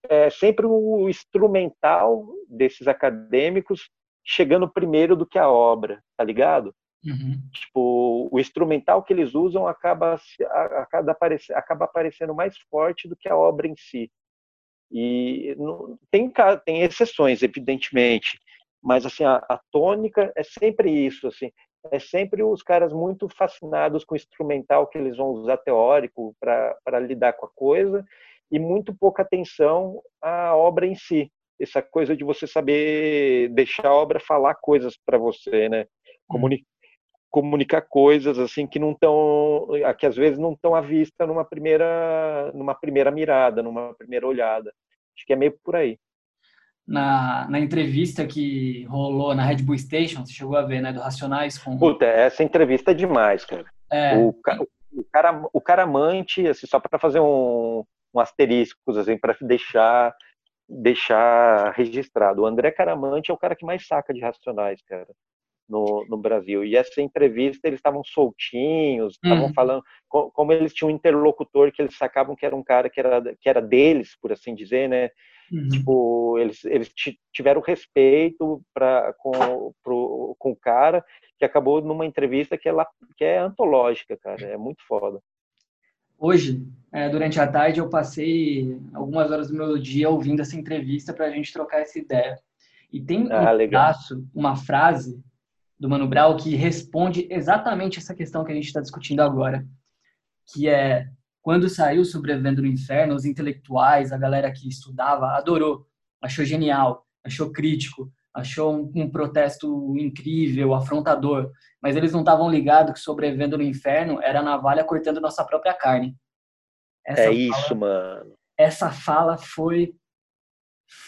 é sempre o instrumental desses acadêmicos chegando primeiro do que a obra, tá ligado? Uhum. Tipo, o instrumental que eles usam acaba, acaba, aparecendo, acaba aparecendo mais forte do que a obra em si. E não, tem, tem exceções, evidentemente, mas assim a, a, tônica é sempre isso, assim, é sempre os caras muito fascinados com o instrumental que eles vão usar teórico para lidar com a coisa e muito pouca atenção à obra em si essa coisa de você saber deixar a obra falar coisas para você, né? Comuni comunicar coisas assim que não estão, que às vezes não estão à vista numa primeira, numa primeira mirada, numa primeira olhada. Acho que é meio por aí. Na, na entrevista que rolou na Red Bull Station, você chegou a ver, né, do Racionais com... Puta, essa entrevista é demais, cara. É. O, o, cara, o cara amante, assim, só para fazer um, um asterisco, assim, para deixar deixar registrado. O André Caramante é o cara que mais saca de Racionais, cara, no, no Brasil. E essa entrevista eles estavam soltinhos, estavam uhum. falando como eles tinham um interlocutor que eles sacavam que era um cara que era, que era deles, por assim dizer, né? Uhum. Tipo, eles, eles tiveram respeito pra, com, pro, com o cara que acabou numa entrevista que é, que é antológica, cara. É muito foda. Hoje, é, durante a tarde, eu passei algumas horas do meu dia ouvindo essa entrevista para a gente trocar essa ideia. E tem ah, um pedaço, uma frase do Mano Brown que responde exatamente essa questão que a gente está discutindo agora, que é quando saiu Sobrevivendo no Inferno, os intelectuais, a galera que estudava, adorou, achou genial, achou crítico, achou um, um protesto incrível, afrontador, mas eles não estavam ligados que sobrevivendo no inferno era a navalha cortando nossa própria carne. Essa é fala, isso, mano. Essa fala foi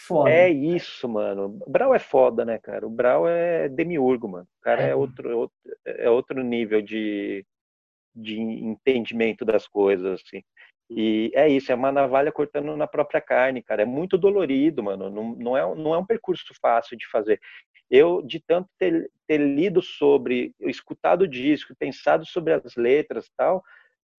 foda. É isso, mano. O Brau é foda, né, cara? O Brau é demiurgo, mano. O cara é, é outro, outro, é outro nível de, de entendimento das coisas, assim. E é isso, é uma navalha cortando na própria carne, cara. É muito dolorido, mano. Não, não, é, não é um percurso fácil de fazer. Eu, de tanto ter, ter lido sobre, escutado o disco, pensado sobre as letras tal,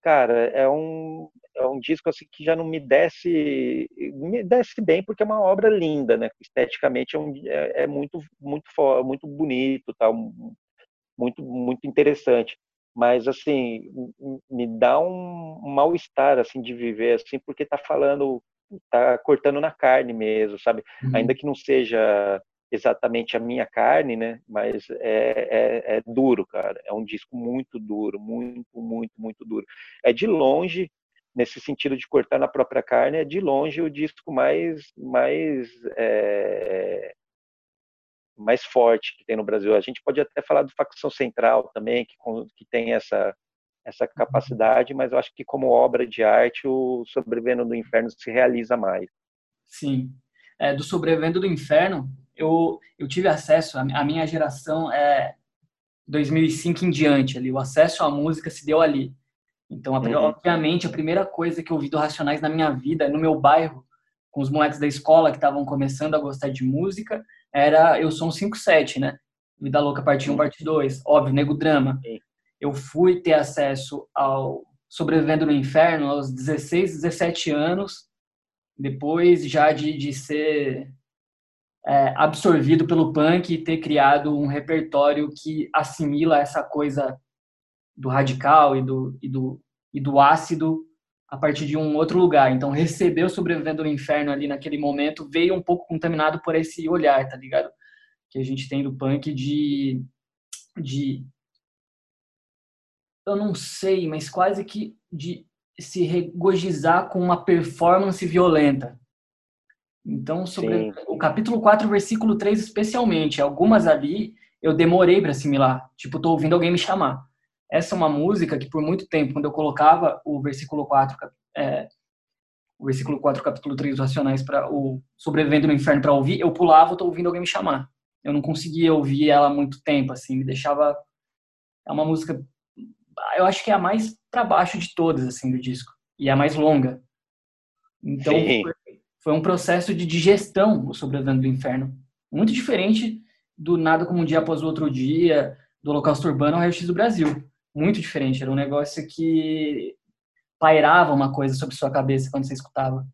cara, é um, é um disco assim que já não me desce, me desce bem porque é uma obra linda, né? Esteticamente é, um, é, é muito, muito, muito bonito, tal, muito, muito interessante mas assim me dá um mal-estar assim de viver assim porque tá falando tá cortando na carne mesmo sabe? Uhum. ainda que não seja exatamente a minha carne né? Mas é, é, é, duro cara. É um disco muito duro muito muito muito duro. É de longe nesse sentido de cortar na própria carne é de longe o disco mais mais é, mais forte que tem no Brasil. A gente pode até falar do facção central também, que, que tem essa, essa uhum. capacidade, mas eu acho que como obra de arte, o Sobrevivendo do Inferno se realiza mais. Sim. É, do Sobrevivendo do Inferno, eu, eu tive acesso, a, a minha geração é 2005 em diante ali, o acesso à música se deu ali. Então, uhum. obviamente, a primeira coisa que eu ouvi do Racionais na minha vida, no meu bairro, com os moleques da escola que estavam começando a gostar de música, era Eu Sou um 57, né? Vida Louca parte 1, parte 2. Óbvio, Nego Drama. Eu fui ter acesso ao sobrevivendo no inferno aos 16, 17 anos, depois já de, de ser é, absorvido pelo punk e ter criado um repertório que assimila essa coisa do radical e do, e do, e do ácido a partir de um outro lugar. Então, recebeu Sobrevivendo no Inferno ali naquele momento, veio um pouco contaminado por esse olhar, tá ligado? Que a gente tem do punk de. de eu não sei, mas quase que de se regozijar com uma performance violenta. Então, sobre Sim. o capítulo 4, versículo 3 especialmente, algumas ali eu demorei para assimilar. Tipo, tô ouvindo alguém me chamar. Essa é uma música que por muito tempo, quando eu colocava o versículo 4, é, o versículo 4, capítulo 3 dos Racionais para o Sobrevivendo no Inferno para ouvir, eu pulava, tô ouvindo alguém me chamar. Eu não conseguia ouvir ela muito tempo, assim, me deixava é uma música eu acho que é a mais para baixo de todas assim do disco e é a mais longa. Então foi, foi um processo de digestão o Sobrevivendo do Inferno, muito diferente do Nada como um dia após o outro dia, do Holocausto Urbano ao Raio-X do Brasil muito diferente. Era um negócio que pairava uma coisa sobre sua cabeça quando você escutava.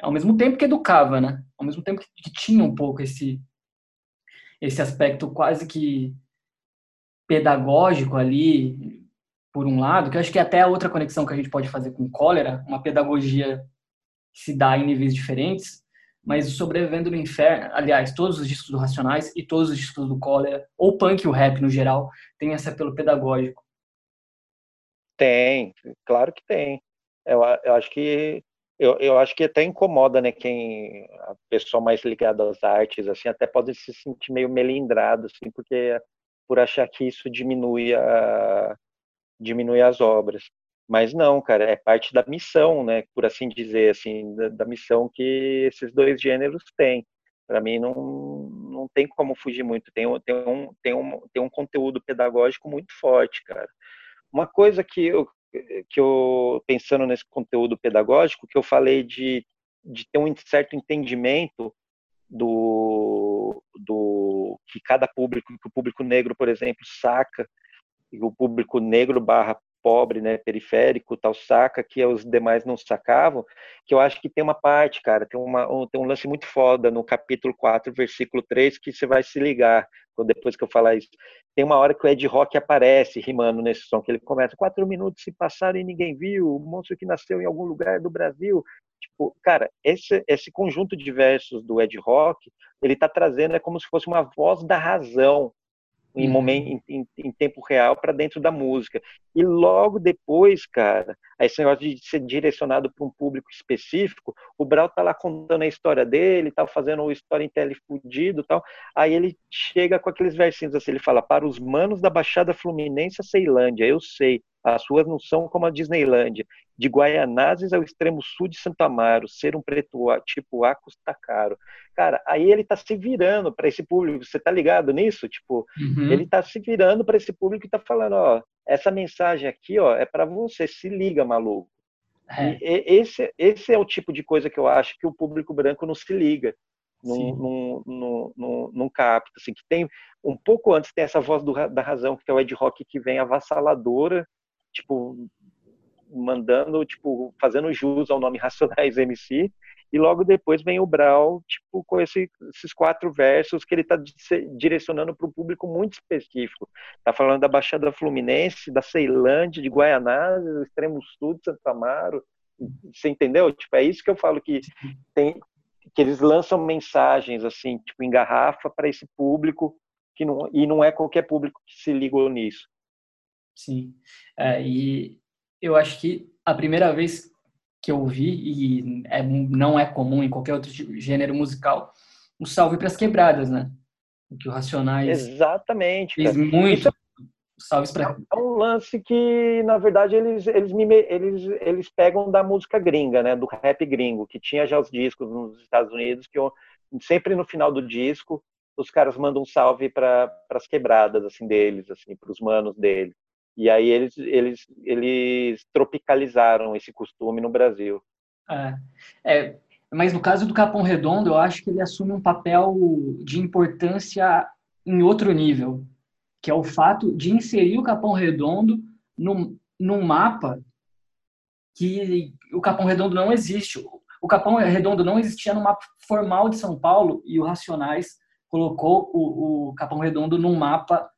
Ao mesmo tempo que educava, né? Ao mesmo tempo que tinha um pouco esse esse aspecto quase que pedagógico ali, por um lado, que eu acho que é até a outra conexão que a gente pode fazer com cólera, uma pedagogia que se dá em níveis diferentes, mas o Sobrevivendo no Inferno, aliás, todos os discos do Racionais e todos os discos do cólera, ou punk e o rap no geral, tem esse apelo pedagógico. Tem, claro que tem. Eu, eu acho que eu, eu acho que até incomoda, né, quem a pessoa mais ligada às artes, assim, até pode se sentir meio melindrado, assim, porque por achar que isso diminui a diminui as obras. Mas não, cara, é parte da missão, né, por assim dizer, assim, da, da missão que esses dois gêneros têm. Para mim não, não tem como fugir muito. Tem, tem, um, tem, um, tem um conteúdo pedagógico muito forte, cara. Uma coisa que eu, que eu pensando nesse conteúdo pedagógico, que eu falei de, de ter um certo entendimento do, do que cada público, que o público negro, por exemplo, saca, e o público negro barra pobre, né, periférico, tal saca que os demais não sacavam, que eu acho que tem uma parte, cara, tem, uma, um, tem um lance muito foda no capítulo 4, versículo 3, que você vai se ligar depois que eu falar isso. Tem uma hora que o Ed Rock aparece rimando nesse som, que ele começa, quatro minutos se passaram e ninguém viu, o monstro que nasceu em algum lugar do Brasil. Tipo, cara, esse, esse conjunto de versos do Ed Rock, ele tá trazendo, é como se fosse uma voz da razão, em, uhum. momento, em, em, tempo real para dentro da música. E logo depois, cara, esse negócio de ser direcionado para um público específico, o Brau tá lá contando a história dele, tá fazendo o storytelling fudido tal. Aí ele chega com aqueles versinhos assim, ele fala, para os manos da Baixada Fluminense a Ceilândia, eu sei, as ruas não são como a Disneylândia. De Guaianazes ao extremo sul de Santo Amaro, ser um preto tipo A custa caro. Cara, aí ele tá se virando para esse público. Você tá ligado nisso? Tipo, uhum. ele tá se virando para esse público e tá falando, ó, essa mensagem aqui, ó, é para você, se liga, maluco. É. E, esse, esse é o tipo de coisa que eu acho que o público branco não se liga não, não, não, não, capta, assim, que tem um pouco antes tem essa voz do, da razão que é o Ed Rock que vem avassaladora tipo, mandando, tipo, fazendo jus ao nome Racionais MC, e logo depois vem o Brau, tipo, com esse, esses quatro versos que ele está direcionando para um público muito específico. Está falando da Baixada Fluminense, da Ceilândia, de Guaianazes, do extremo sul de Santo Amaro. Você entendeu? Tipo, é isso que eu falo que tem que eles lançam mensagens assim, tipo, em garrafa para esse público que não e não é qualquer público que se ligou nisso. Sim. É, e eu acho que a primeira vez que eu vi, e é, não é comum em qualquer outro gênero musical, um salve para as quebradas, né? O que o Racionais. Exatamente. Fez cara. muito. Isso salves para. É um lance que, na verdade, eles, eles, me, eles, eles pegam da música gringa, né? Do rap gringo, que tinha já os discos nos Estados Unidos, que eu, sempre no final do disco os caras mandam um salve para as quebradas assim deles, assim, para os manos deles. E aí eles, eles, eles tropicalizaram esse costume no Brasil. É, é, mas no caso do Capão Redondo, eu acho que ele assume um papel de importância em outro nível, que é o fato de inserir o Capão Redondo num, mapa que o Capão Redondo não existe. O Capão Redondo não existia no mapa formal de São Paulo e o Racionais colocou o, o Capão Redondo num mapa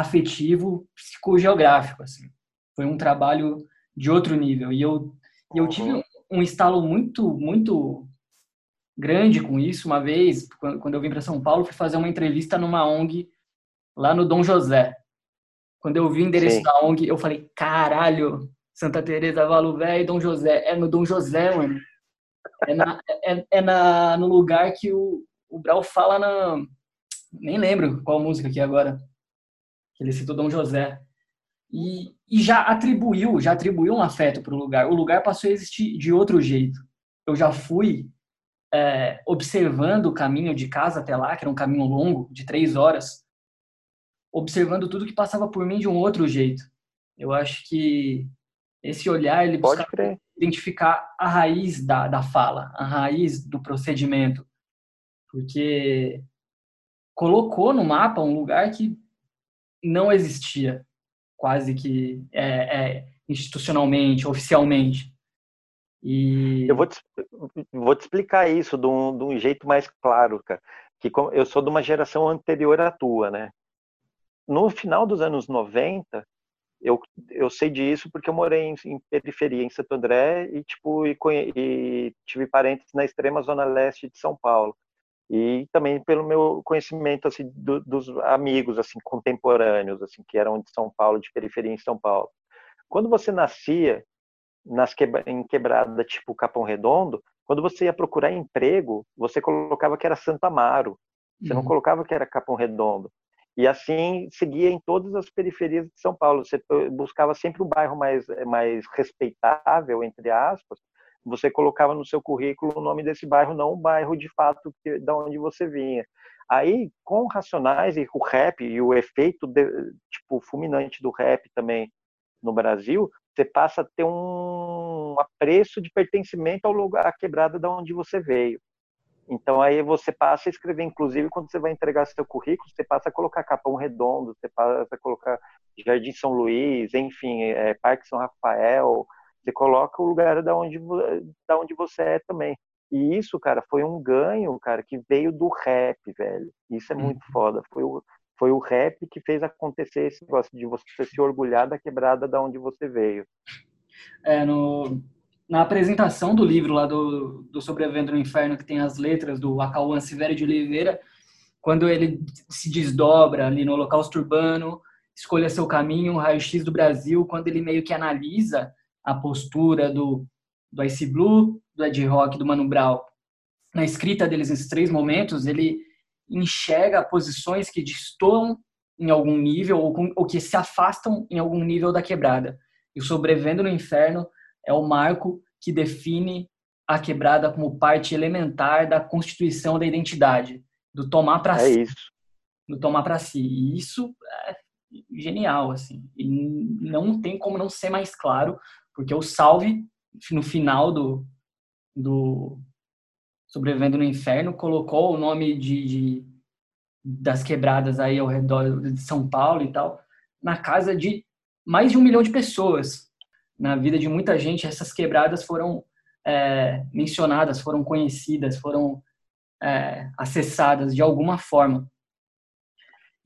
afetivo, psicogeográfico. Assim. Foi um trabalho de outro nível. E eu, eu tive uhum. um estalo muito, muito grande com isso. Uma vez, quando eu vim para São Paulo, fui fazer uma entrevista numa ONG lá no Dom José. Quando eu vi o endereço Sim. da ONG, eu falei, caralho, Santa Teresa Valuvé e Dom José. É no Dom José, mano. É, na, é, é na, no lugar que o, o Brau fala na... Nem lembro qual música aqui agora. Que ele citou Dom José. E, e já atribuiu, já atribuiu um afeto para o lugar. O lugar passou a existir de outro jeito. Eu já fui é, observando o caminho de casa até lá, que era um caminho longo, de três horas, observando tudo que passava por mim de um outro jeito. Eu acho que esse olhar ele busca identificar a raiz da, da fala, a raiz do procedimento, porque colocou no mapa um lugar que não existia, quase que é, é, institucionalmente, oficialmente. E... Eu vou te, vou te explicar isso de um, de um jeito mais claro, cara. Que eu sou de uma geração anterior à tua, né? No final dos anos 90, eu, eu sei disso porque eu morei em, em periferia, em Santo André, e, tipo, e, e tive parentes na extrema zona leste de São Paulo e também pelo meu conhecimento assim do, dos amigos assim contemporâneos assim que eram de São Paulo de periferia em São Paulo quando você nascia nas quebra, em quebrada tipo Capão Redondo, quando você ia procurar emprego, você colocava que era Santo Amaro. Você uhum. não colocava que era Capão Redondo. E assim seguia em todas as periferias de São Paulo. Você buscava sempre um bairro mais, mais respeitável, entre aspas. Você colocava no seu currículo o nome desse bairro, não o bairro de fato que, da onde você vinha. Aí, com Racionais e o rap e o efeito de, tipo fulminante do rap também no Brasil, você passa a ter um apreço de pertencimento ao lugar, à quebrada da onde você veio. Então aí você passa a escrever, inclusive quando você vai entregar seu currículo, você passa a colocar Capão Redondo, você passa a colocar Jardim São Luís, enfim, é, Parque São Rafael, você coloca o lugar da onde, da onde você é também. E isso, cara, foi um ganho, cara, que veio do rap, velho. Isso é muito uhum. foda. Foi o, foi o rap que fez acontecer esse negócio de você se orgulhar da quebrada da onde você veio. É, no, na apresentação do livro lá do, do Sobrevivendo no Inferno, que tem as letras do Acauan Severo de Oliveira, quando ele se desdobra ali no Holocausto Urbano, escolha seu caminho, raio-x do Brasil, quando ele meio que analisa a postura do, do Ice Blue, do Ed Rock, do Mano Brown, na escrita deles nesses três momentos, ele enxerga posições que destoam em algum nível ou, com, ou, que se afastam em algum nível da quebrada. E o Sobrevivendo no Inferno é o marco que define a quebrada como parte elementar da constituição da identidade, do tomar para é si. Isso. Do tomar para si. E isso é genial, assim. E não tem como não ser mais claro, porque o salve no final do, do sobrevivendo no inferno, colocou o nome de, de, das quebradas aí ao redor de São Paulo e tal, na casa de mais de um milhão de pessoas. Na vida de muita gente, essas quebradas foram é, mencionadas, foram conhecidas, foram é, acessadas de alguma forma.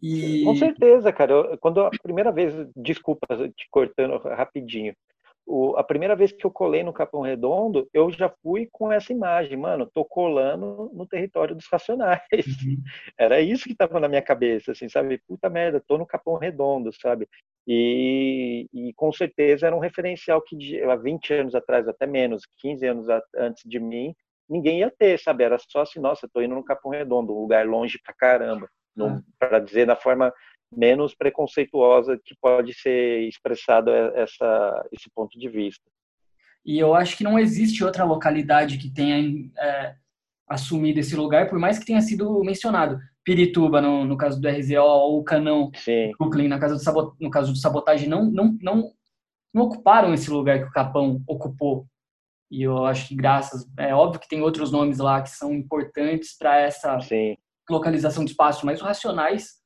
E... Com certeza, cara. Eu, quando a primeira vez, desculpa te cortando rapidinho, o, a primeira vez que eu colei no Capão Redondo, eu já fui com essa imagem, mano, tô colando no território dos racionais. Uhum. Era isso que estava na minha cabeça, assim, sabe? Puta merda, tô no Capão Redondo, sabe? E, e com certeza era um referencial que há 20 anos atrás, até menos, 15 anos antes de mim, ninguém ia ter, sabe? Era só assim, nossa, tô indo no Capão Redondo, um lugar longe pra caramba. Ah. Para dizer da forma menos preconceituosa que pode ser expressado essa, esse ponto de vista. E eu acho que não existe outra localidade que tenha é, assumido esse lugar, por mais que tenha sido mencionado. Pirituba, no, no caso do RZO, ou Canão, Sim. Brooklyn, na casa do sabot, no caso do Sabotagem, não, não, não, não ocuparam esse lugar que o Capão ocupou. E eu acho que graças... É óbvio que tem outros nomes lá que são importantes para essa Sim. localização de espaço, mas os Racionais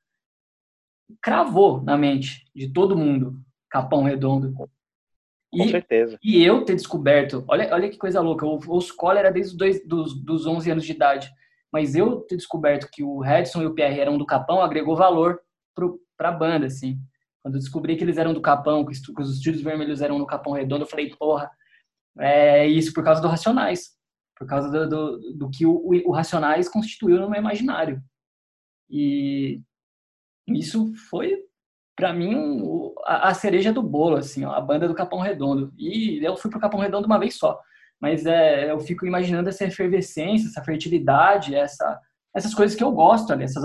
cravou na mente de todo mundo Capão Redondo. Com e, certeza. E eu ter descoberto, olha, olha que coisa louca, eu ouço cólera desde os dois, dos, dos 11 anos de idade, mas eu ter descoberto que o Redson e o Pierre eram do Capão agregou valor para a banda, assim. Quando eu descobri que eles eram do Capão, que os Estúdios Vermelhos eram no Capão Redondo, eu falei, porra, é isso por causa do Racionais. Por causa do, do, do que o, o, Racionais constituiu no meu imaginário. E isso foi, para mim, a, cereja do bolo, assim, ó, a banda do Capão Redondo. E eu fui pro Capão Redondo uma vez só. Mas é, eu fico imaginando essa efervescência, essa fertilidade, essa, essas coisas que eu gosto ali. Essas,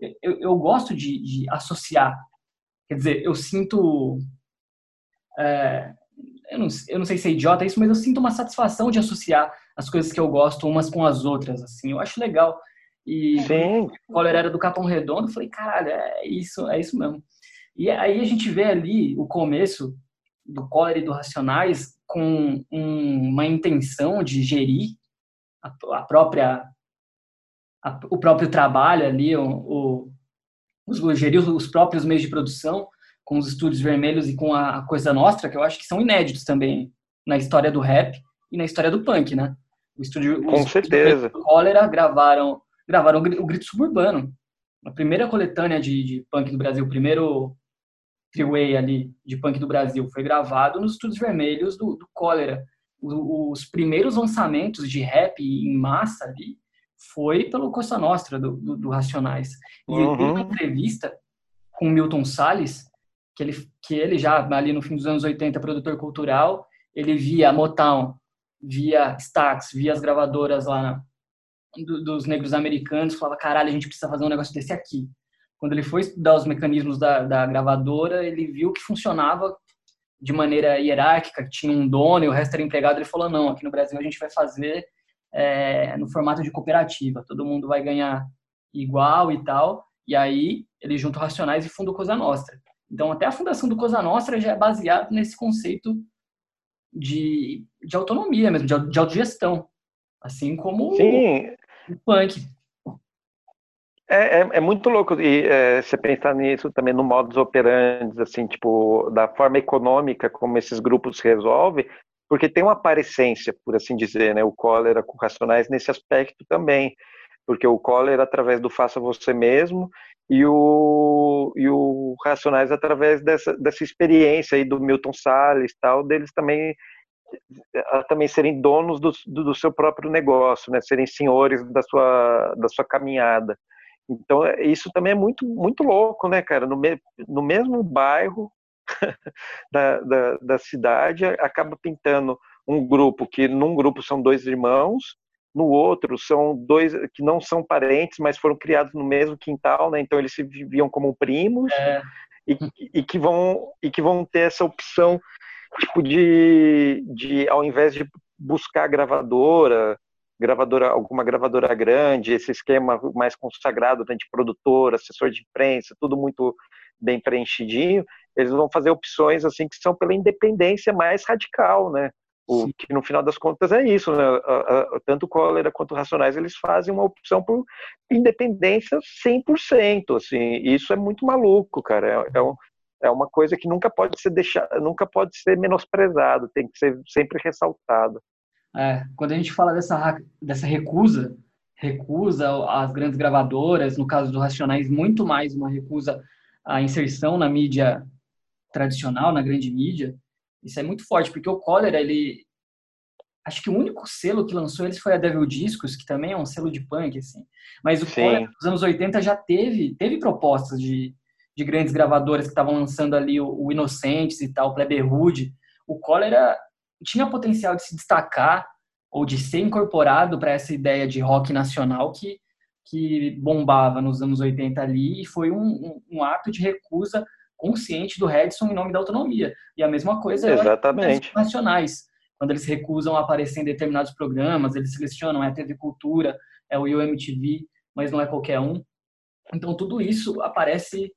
eu, eu gosto de, de associar Quer dizer, eu sinto. É, eu, não, eu não sei se é idiota isso, mas eu sinto uma satisfação de associar as coisas que eu gosto umas com as outras. Assim, eu acho legal. E Sim. o era do Capão Redondo, falei, caralho, é isso, é isso mesmo. E aí a gente vê ali o começo do Collor e do Racionais com um, uma intenção de gerir a, a própria a, o próprio trabalho ali, o, o, os, gerir os próprios meios de produção, com os estúdios vermelhos e com a Coisa Nostra, que eu acho que são inéditos também na história do rap e na história do punk, né? O estúdio, com certeza. Cólera gravaram, gravaram o Grito Suburbano, a primeira coletânea de, de punk do Brasil, o primeiro freeway ali de punk do Brasil, foi gravado nos estúdios vermelhos do, do Cólera. Os primeiros lançamentos de rap em massa ali foi pelo Costa Nostra, do, do, do Racionais. E uhum. em uma entrevista com Milton Salles, que ele, que ele já, ali no fim dos anos 80, produtor cultural, ele via Motown, via Stax, via as gravadoras lá na, do, dos negros americanos, falava, caralho, a gente precisa fazer um negócio desse aqui. Quando ele foi estudar os mecanismos da, da gravadora, ele viu que funcionava de maneira hierárquica, tinha um dono e o resto era empregado, ele falou, não, aqui no Brasil a gente vai fazer é, no formato de cooperativa. Todo mundo vai ganhar igual e tal. E aí ele junta Racionais e funda o Cosa Nostra. Então, até a fundação do Cosa Nostra já é baseado nesse conceito de, de autonomia mesmo, de, de autogestão. Assim como Sim. Punk. É, é, é, muito louco e é, você pensar nisso também no modus operandi, assim, tipo, da forma econômica como esses grupos resolvem, porque tem uma aparência, por assim dizer, né, o cólera com racionais nesse aspecto também, porque o cólera através do faça você mesmo e o, e o racionais através dessa, dessa experiência aí do Milton Salles tal, deles também também serem donos do, do, seu próprio negócio, né, serem senhores da sua, da sua caminhada. Então, isso também é muito, muito louco, né, cara? No, me, no mesmo bairro, da, da, da, cidade acaba pintando um grupo que num grupo são dois irmãos, no outro são dois que não são parentes, mas foram criados no mesmo quintal, né? Então eles se viviam como primos é. e, e, que vão e que vão ter essa opção tipo de, de ao invés de buscar gravadora, gravadora alguma gravadora grande, esse esquema mais consagrado né, de produtor, assessor de imprensa, tudo muito bem preenchidinho, eles vão fazer opções assim que são pela independência mais radical, né? O que no final das contas é isso, né? Tanto o Cólera quanto o Racionais eles fazem uma opção por independência 100%, assim. Isso é muito maluco, cara. É, é, um, é uma coisa que nunca pode ser deixada, nunca pode ser menosprezado, tem que ser sempre ressaltado. É, quando a gente fala dessa dessa recusa, recusa às grandes gravadoras, no caso do Racionais, muito mais uma recusa à inserção na mídia tradicional, na grande mídia, isso é muito forte, porque o Cólera, ele... Acho que o único selo que lançou eles foi a Devil Discos, que também é um selo de punk, assim. Mas o Cólera, nos anos 80, já teve, teve propostas de, de grandes gravadoras que estavam lançando ali o, Inocentes e tal, o Pleberhood. O Cólera tinha potencial de se destacar ou de ser incorporado para essa ideia de rock nacional que, que bombava nos anos 80 ali e foi um, um, um ato de recusa consciente do Redson em nome da autonomia. E a mesma coisa Exatamente. os nacionais. Quando eles recusam aparecer em determinados programas, eles selecionam, é a TV Cultura, é o UMTV, mas não é qualquer um. Então, tudo isso aparece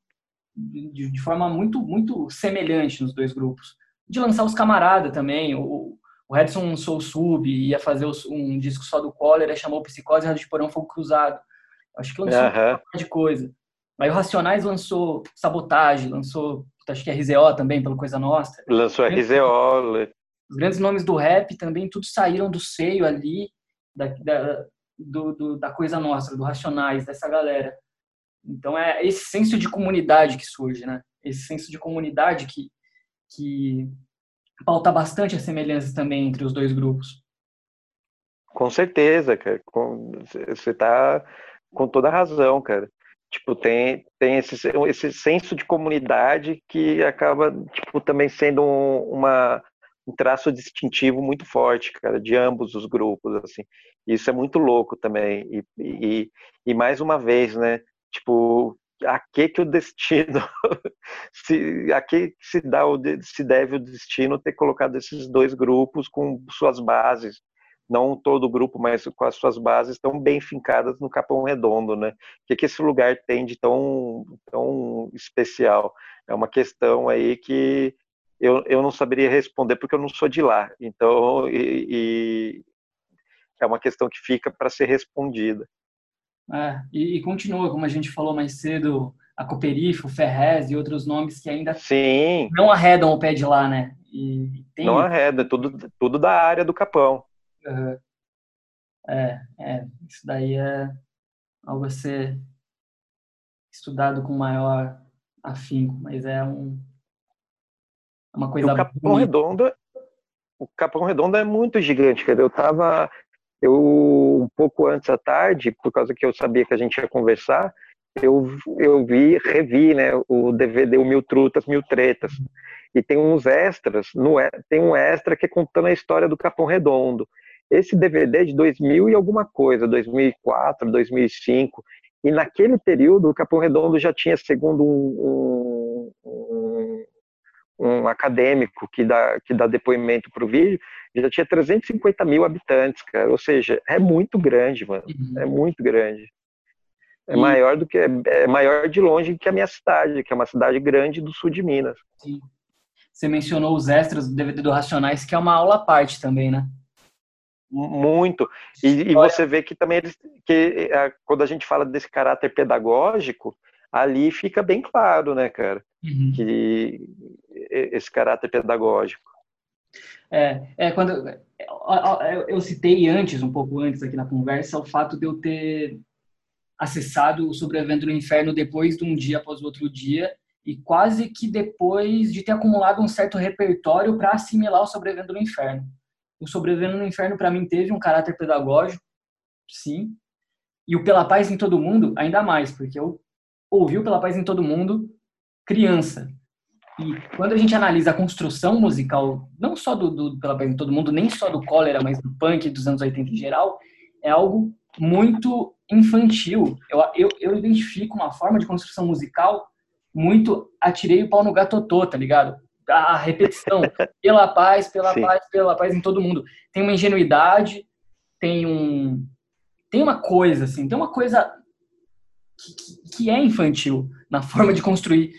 de, de forma muito, muito semelhante nos dois grupos. De lançar os camaradas também, o, o Redson Soul Sub, ia fazer um disco só do Cólera, chamou Psicose e Rádio de Porão Fogo Cruzado. Acho que lançou uhum. uma de coisa. Aí o Racionais lançou Sabotagem, lançou acho que é RZO também, pelo Coisa Nostra. Lançou a RZO. Os grandes nomes do rap também, tudo saíram do seio ali da, da, do, do, da Coisa Nostra, do Racionais, dessa galera. Então é esse senso de comunidade que surge, né? Esse senso de comunidade que, que pauta bastante as semelhanças também entre os dois grupos. Com certeza, cara. você está com toda a razão, cara. Tipo, tem, tem esse, esse senso de comunidade que acaba, tipo, também sendo um, uma, um traço distintivo muito forte, cara, de ambos os grupos, assim. Isso é muito louco também. E, e, e mais uma vez, né, tipo, a que que o destino se a que se dá o se deve o destino ter colocado esses dois grupos com suas bases? Não todo o grupo mas com as suas bases tão bem fincadas no Capão Redondo né? O que que esse lugar tem de tão tão especial? É uma questão aí que eu, eu não saberia responder porque eu não sou de lá. Então e, e é uma questão que fica para ser respondida é, e, e, continua, como a gente falou mais cedo, a Cooperifo, o Ferrez e outros nomes que ainda Sim. não arredam o pé de lá, né? E tem... Não arreda, é tudo, tudo da área do Capão. Uhum. É, é, isso daí é algo a ser estudado com maior afinco, mas é um, uma coisa. E o Capão Redondo, o Capão Redondo é muito gigante, cara. Eu tava eu pouco antes à tarde, por causa que eu sabia que a gente ia conversar, eu, eu vi, revi, né, o DVD o Mil Trutas, Mil Tretas. E tem uns extras, no, tem um extra que é contando a história do Capão Redondo. Esse DVD é de 2000 e alguma coisa, 2004, 2005. E naquele período, o Capão Redondo já tinha, segundo um, um, um, acadêmico que dá, que dá depoimento para o vídeo, já tinha 350 mil habitantes, cara. Ou seja, é muito grande, mano. Uhum. É muito grande. É e... maior do que é maior de longe que a minha cidade, que é uma cidade grande do sul de Minas. Sim. Você mencionou os extras do DVD do Racionais, que é uma aula à parte também, né? Muito. E, e você vê que também eles, que quando a gente fala desse caráter pedagógico, ali fica bem claro, né, cara, uhum. que esse caráter pedagógico. É, é quando eu citei antes, um pouco antes aqui na conversa, o fato de eu ter acessado o Sobrevivendo no Inferno depois de um dia após o outro dia e quase que depois de ter acumulado um certo repertório para assimilar o Sobrevivendo no Inferno. O Sobrevivendo no Inferno para mim teve um caráter pedagógico, sim, e o Pela Paz em Todo Mundo ainda mais, porque eu ouvi o Pela Paz em Todo Mundo criança. E quando a gente analisa a construção musical, não só do, do pela de todo mundo, nem só do cólera, mas do punk dos anos 80 em geral, é algo muito infantil. Eu, eu, eu identifico uma forma de construção musical muito atirei o pau no gatotô, tá ligado? A repetição, pela paz, pela Sim. paz, pela paz em todo mundo. Tem uma ingenuidade, tem um tem uma coisa assim, tem uma coisa que, que é infantil na forma de construir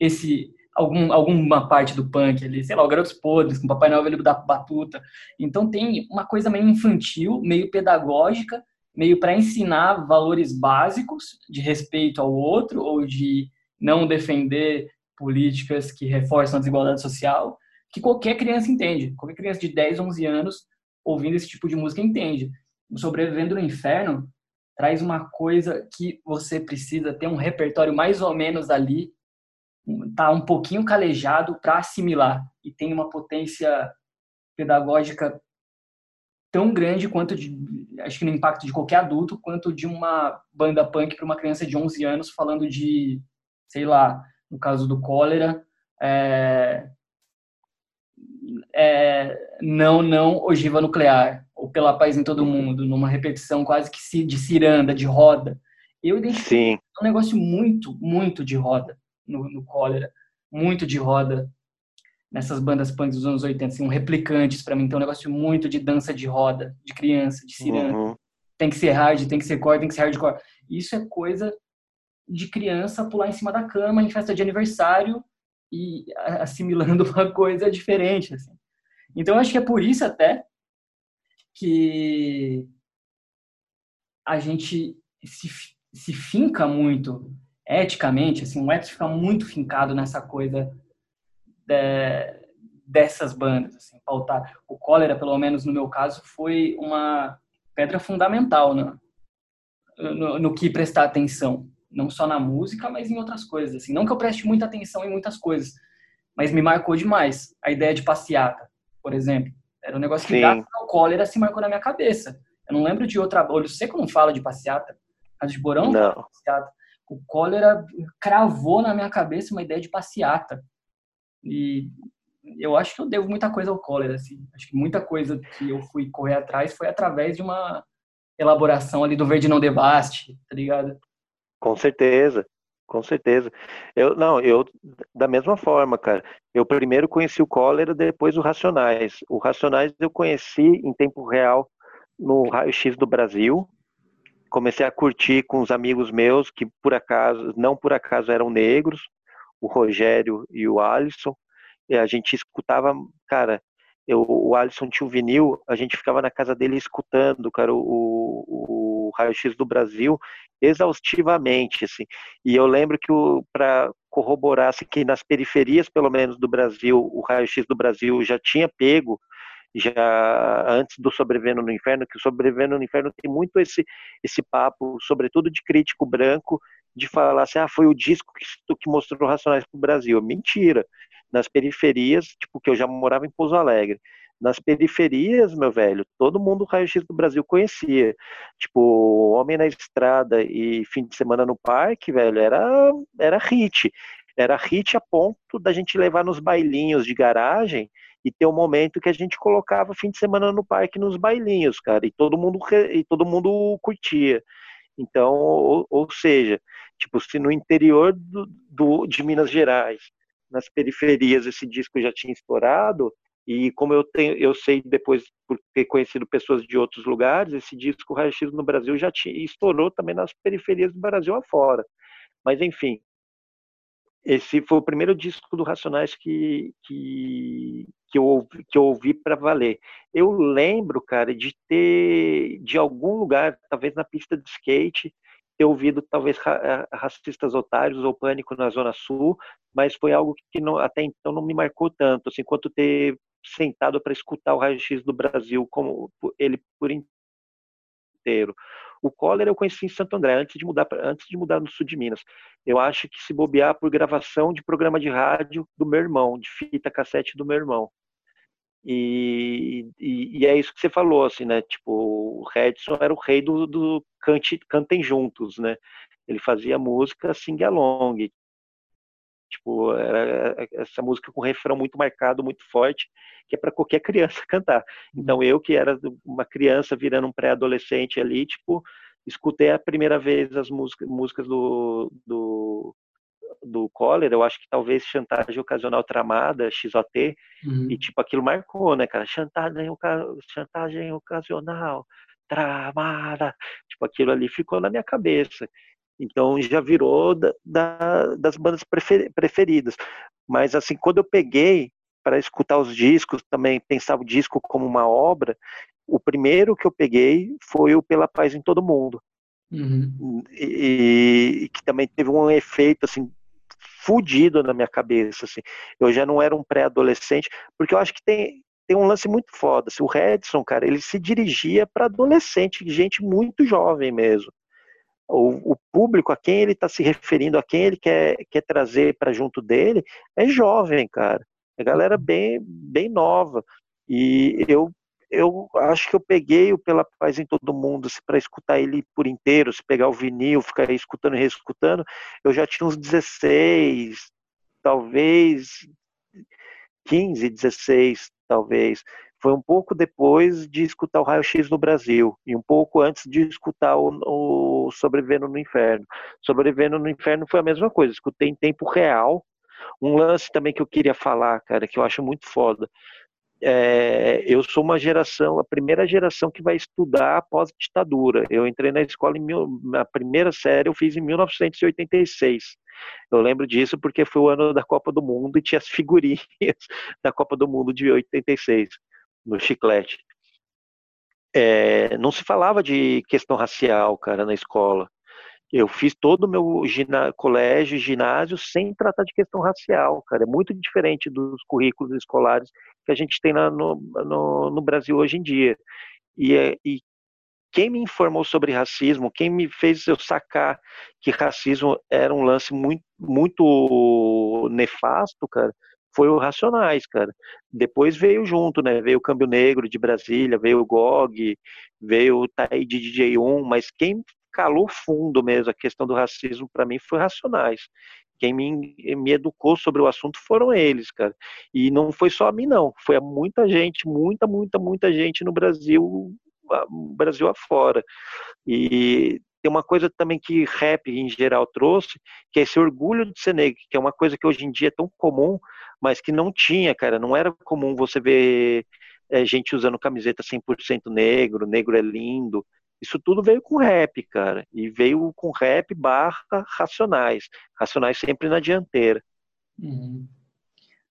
esse algum, alguma parte do punk ali, sei lá, o Garotos Podres, com o Papai Noel Velho da Batuta. Então tem uma coisa meio infantil, meio pedagógica, meio para ensinar valores básicos de respeito ao outro ou de não defender políticas que reforçam a desigualdade social, que qualquer criança entende. Qualquer criança de 10, 11 anos ouvindo esse tipo de música entende. O Sobrevivendo no Inferno traz uma coisa que você precisa ter um repertório mais ou menos ali tá um pouquinho calejado para assimilar e tem uma potência pedagógica tão grande quanto de, acho que no impacto de qualquer adulto, quanto de uma banda punk para uma criança de 11 anos falando de, sei lá, no caso do cólera, é, é, não, não ogiva nuclear, ou pela paz em todo mundo, numa repetição quase que de ciranda, de roda. Eu identifico Sim. um negócio muito, muito de roda no, no Cólera, muito de roda nessas bandas punk dos anos 80, assim, um replicantes para mim, então um negócio muito de dança de roda, de criança, de ciranda. Uhum. Tem que ser hard, tem que ser core, tem que ser hardcore. Isso é coisa de criança pular em cima da cama em festa de aniversário e assimilando uma coisa diferente, assim. Então acho que é por isso até que a gente se, se finca muito eticamente, assim, o ethos fica muito fincado nessa coisa de, dessas bandas, assim, pautar. O Cólera, pelo menos no meu caso, foi uma pedra fundamental né? no, no que prestar atenção, não só na música, mas em outras coisas. Assim. Não que eu preste muita atenção em muitas coisas, mas me marcou demais a ideia de passeata, por exemplo. Era um negócio que, Sim. graças ao cólera, se marcou na minha cabeça. Eu não lembro de outra. Olho seco não fala de passeata. A de Borão não. fala de passeata. O cólera cravou na minha cabeça uma ideia de passeata. E eu acho que eu devo muita coisa ao cólera. Assim. Acho que muita coisa que eu fui correr atrás foi através de uma elaboração ali do Verde Não Debaste, tá ligado? Com certeza, com certeza. Eu não, eu da mesma forma, cara. Eu primeiro conheci o Cólera, depois o Racionais. O Racionais eu conheci em tempo real no Raio X do Brasil. Comecei a curtir com os amigos meus que por acaso, não por acaso eram negros, o Rogério e o Alisson. E a gente escutava, cara, eu, o Alisson tinha o vinil, a gente ficava na casa dele escutando, cara, o, o, o raio-x do Brasil exaustivamente, assim. E eu lembro que para corroborar assim, que nas periferias, pelo menos do Brasil, o raio-x do Brasil já tinha pego já antes do Sobrevivendo no Inferno, que o Sobrevivendo no Inferno tem muito esse esse papo, sobretudo de crítico branco, de falar assim, ah, foi o disco que, que mostrou Racionais para o Brasil. Mentira nas periferias, tipo, que eu já morava em Pouso Alegre. Nas periferias, meu velho, todo mundo raio-x do Brasil conhecia. Tipo, Homem na Estrada e Fim de Semana no Parque, velho, era, era hit. Era hit a ponto da gente levar nos bailinhos de garagem e ter um momento que a gente colocava fim de semana no parque nos bailinhos, cara, e todo mundo, e todo mundo curtia. Então, ou, ou seja, tipo, se no interior do, do, de Minas Gerais nas periferias esse disco já tinha estourado e como eu tenho, eu sei depois por ter conhecido pessoas de outros lugares, esse disco Raio X no Brasil já tinha, estourou também nas periferias do Brasil afora. Mas enfim, esse foi o primeiro disco do Racionais que, que, que eu ouvi, que eu ouvi para valer. Eu lembro, cara, de ter de algum lugar, talvez na pista de skate, ter ouvido talvez eh, racistas otários ou pânico na zona sul, mas foi algo que não, até então não me marcou tanto, assim, quanto ter sentado para escutar o raio-x do Brasil como ele por inteiro. O Collor eu conheci em Santo André antes de mudar antes de mudar no sul de Minas. Eu acho que se bobear por gravação de programa de rádio do meu irmão, de fita cassete do meu irmão. E, e, e, é isso que você falou, assim, né? Tipo, o Redson era o rei do, do cante, cantem juntos, né? Ele fazia música sing-along. Tipo, era essa música com refrão muito marcado, muito forte, que é para qualquer criança cantar. Então, uhum. eu que era uma criança virando um pré-adolescente ali, tipo, escutei a primeira vez as músicas, músicas do, do do Collor, eu acho que talvez chantagem ocasional tramada, XOT, uhum. e tipo, aquilo marcou, né, cara? Chantagem, chantagem ocasional, tramada, tipo, aquilo ali ficou na minha cabeça. Então já virou da, da, das bandas preferidas. Mas assim, quando eu peguei para escutar os discos, também pensava o disco como uma obra, o primeiro que eu peguei foi o Pela Paz em Todo Mundo. Uhum. E, e, que também teve um efeito assim fudido na minha cabeça, assim. Eu já não era um pré-adolescente, porque eu acho que tem, tem um lance muito foda. Assim, o Redson, cara, ele se dirigia para adolescente, gente muito jovem mesmo. O, o público a quem ele está se referindo, a quem ele quer, quer trazer para junto dele, é jovem, cara. É galera bem, bem nova. E eu eu acho que eu peguei o Pela Paz em Todo Mundo assim, para escutar ele por inteiro, se pegar o vinil, ficar escutando e reescutando, eu já tinha uns 16, talvez 15, 16, talvez. Foi um pouco depois de escutar o Raio X no Brasil e um pouco antes de escutar o, o Sobrevivendo no Inferno. Sobrevivendo no Inferno foi a mesma coisa, escutei em tempo real. Um lance também que eu queria falar, cara, que eu acho muito foda é, eu sou uma geração, a primeira geração que vai estudar após a ditadura. Eu entrei na escola em mil, na primeira série eu fiz em 1986. Eu lembro disso porque foi o ano da Copa do Mundo e tinha as figurinhas da Copa do Mundo de 86 no chiclete. É, não se falava de questão racial, cara, na escola. Eu fiz todo o meu gina, colégio, ginásio, sem tratar de questão racial, cara. É muito diferente dos currículos escolares que a gente tem no, no, no, Brasil hoje em dia. E, é, e quem me informou sobre racismo, quem me fez eu sacar que racismo era um lance muito, muito nefasto, cara, foi o Racionais, cara. Depois veio junto, né? Veio o Câmbio Negro de Brasília, veio o GOG, veio o Taí de DJ1, mas quem calou fundo mesmo a questão do racismo para mim foi Racionais. Quem me, me educou sobre o assunto foram eles, cara. E não foi só a mim, não. Foi a muita gente, muita, muita, muita gente no Brasil, Brasil afora. E tem uma coisa também que rap em geral trouxe, que é esse orgulho de ser negro, que é uma coisa que hoje em dia é tão comum, mas que não tinha, cara. Não era comum você ver é, gente usando camiseta 100% negro, negro é lindo. Isso tudo veio com rap, cara. E veio com rap barra racionais. Racionais sempre na dianteira. Uhum.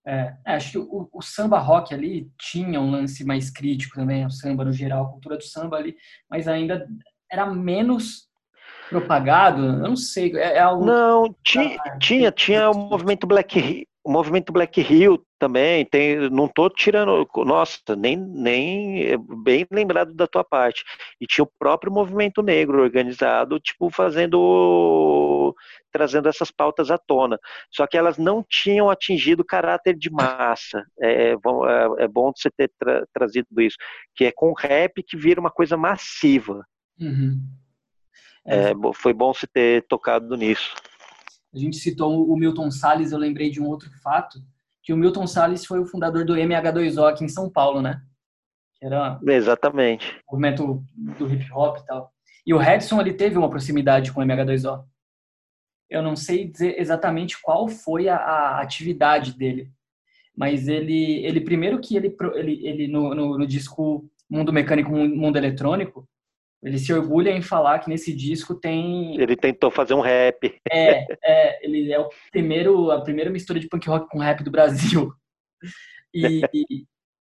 É, é acho que o, o, samba rock ali tinha um lance mais crítico também, o samba no geral, a cultura do samba ali, mas ainda era menos propagado, eu não sei, é, é algo... Não, tinha, tinha, tinha o movimento Black, o movimento Black Hill também tem, não tô tirando, nossa, nem nem é bem lembrado da tua parte. E tinha o próprio movimento negro organizado, tipo fazendo trazendo essas pautas à tona. Só que elas não tinham atingido o caráter de massa. É, é, é bom você ter tra trazido isso, que é com rap que vira uma coisa massiva. Uhum. É, foi bom você ter tocado nisso. A gente citou o Milton Salles, eu lembrei de um outro fato, que o Milton Salles foi o fundador do MH2O aqui em São Paulo, né? Que era Exatamente. o movimento do hip hop e tal. E o Redson, ele teve uma proximidade com o MH2O. Eu não sei dizer exatamente qual foi a, a atividade dele, mas ele, ele primeiro que ele, ele, ele no, no, no disco Mundo Mecânico, Mundo Eletrônico, ele se orgulha em falar que nesse disco tem. Ele tentou fazer um rap. É, é ele é o primeiro, a primeira mistura de punk rock com rap do Brasil. E,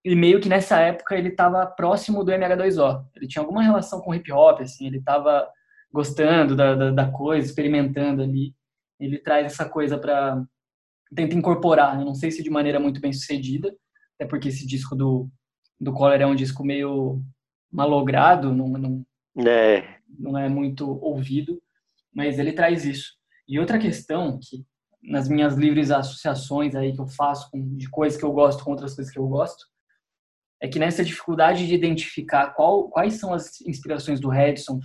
e meio que nessa época ele estava próximo do MH2O. Ele tinha alguma relação com hip hop, assim, ele estava gostando da, da, da, coisa, experimentando ali. Ele traz essa coisa para tenta incorporar, né? não sei se de maneira muito bem sucedida, até porque esse disco do do Collor é um disco meio malogrado, não, não é. Não é muito ouvido, mas ele traz isso. E outra questão que nas minhas livres associações aí que eu faço com, de coisas que eu gosto com outras coisas que eu gosto, é que nessa dificuldade de identificar qual, quais são as inspirações do Redson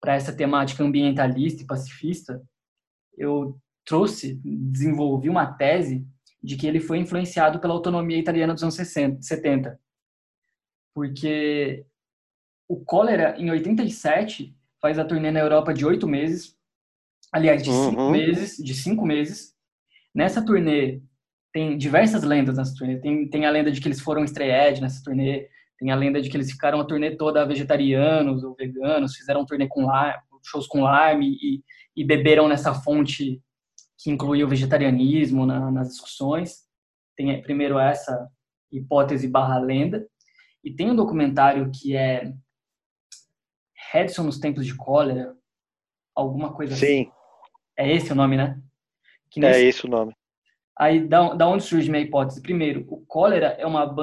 para essa temática ambientalista e pacifista, eu trouxe, desenvolvi uma tese de que ele foi influenciado pela autonomia italiana dos anos 60, 70. Porque o Cólera, em 87, faz a turnê na Europa de oito meses. Aliás, de uhum. cinco meses. De cinco meses. Nessa turnê, tem diversas lendas nessa turnê. Tem, tem a lenda de que eles foram estreed nessa turnê. Tem a lenda de que eles ficaram a turnê toda vegetarianos ou veganos. Fizeram um turnê com larme, shows com larme e, e beberam nessa fonte que incluía o vegetarianismo na, nas discussões. Tem primeiro essa hipótese barra lenda. E tem um documentário que é Redson nos Tempos de Cólera, alguma coisa Sim. assim. É esse o nome, né? É nesse... É esse o nome. Aí, da, da onde surge minha hipótese? Primeiro, o Cólera é uma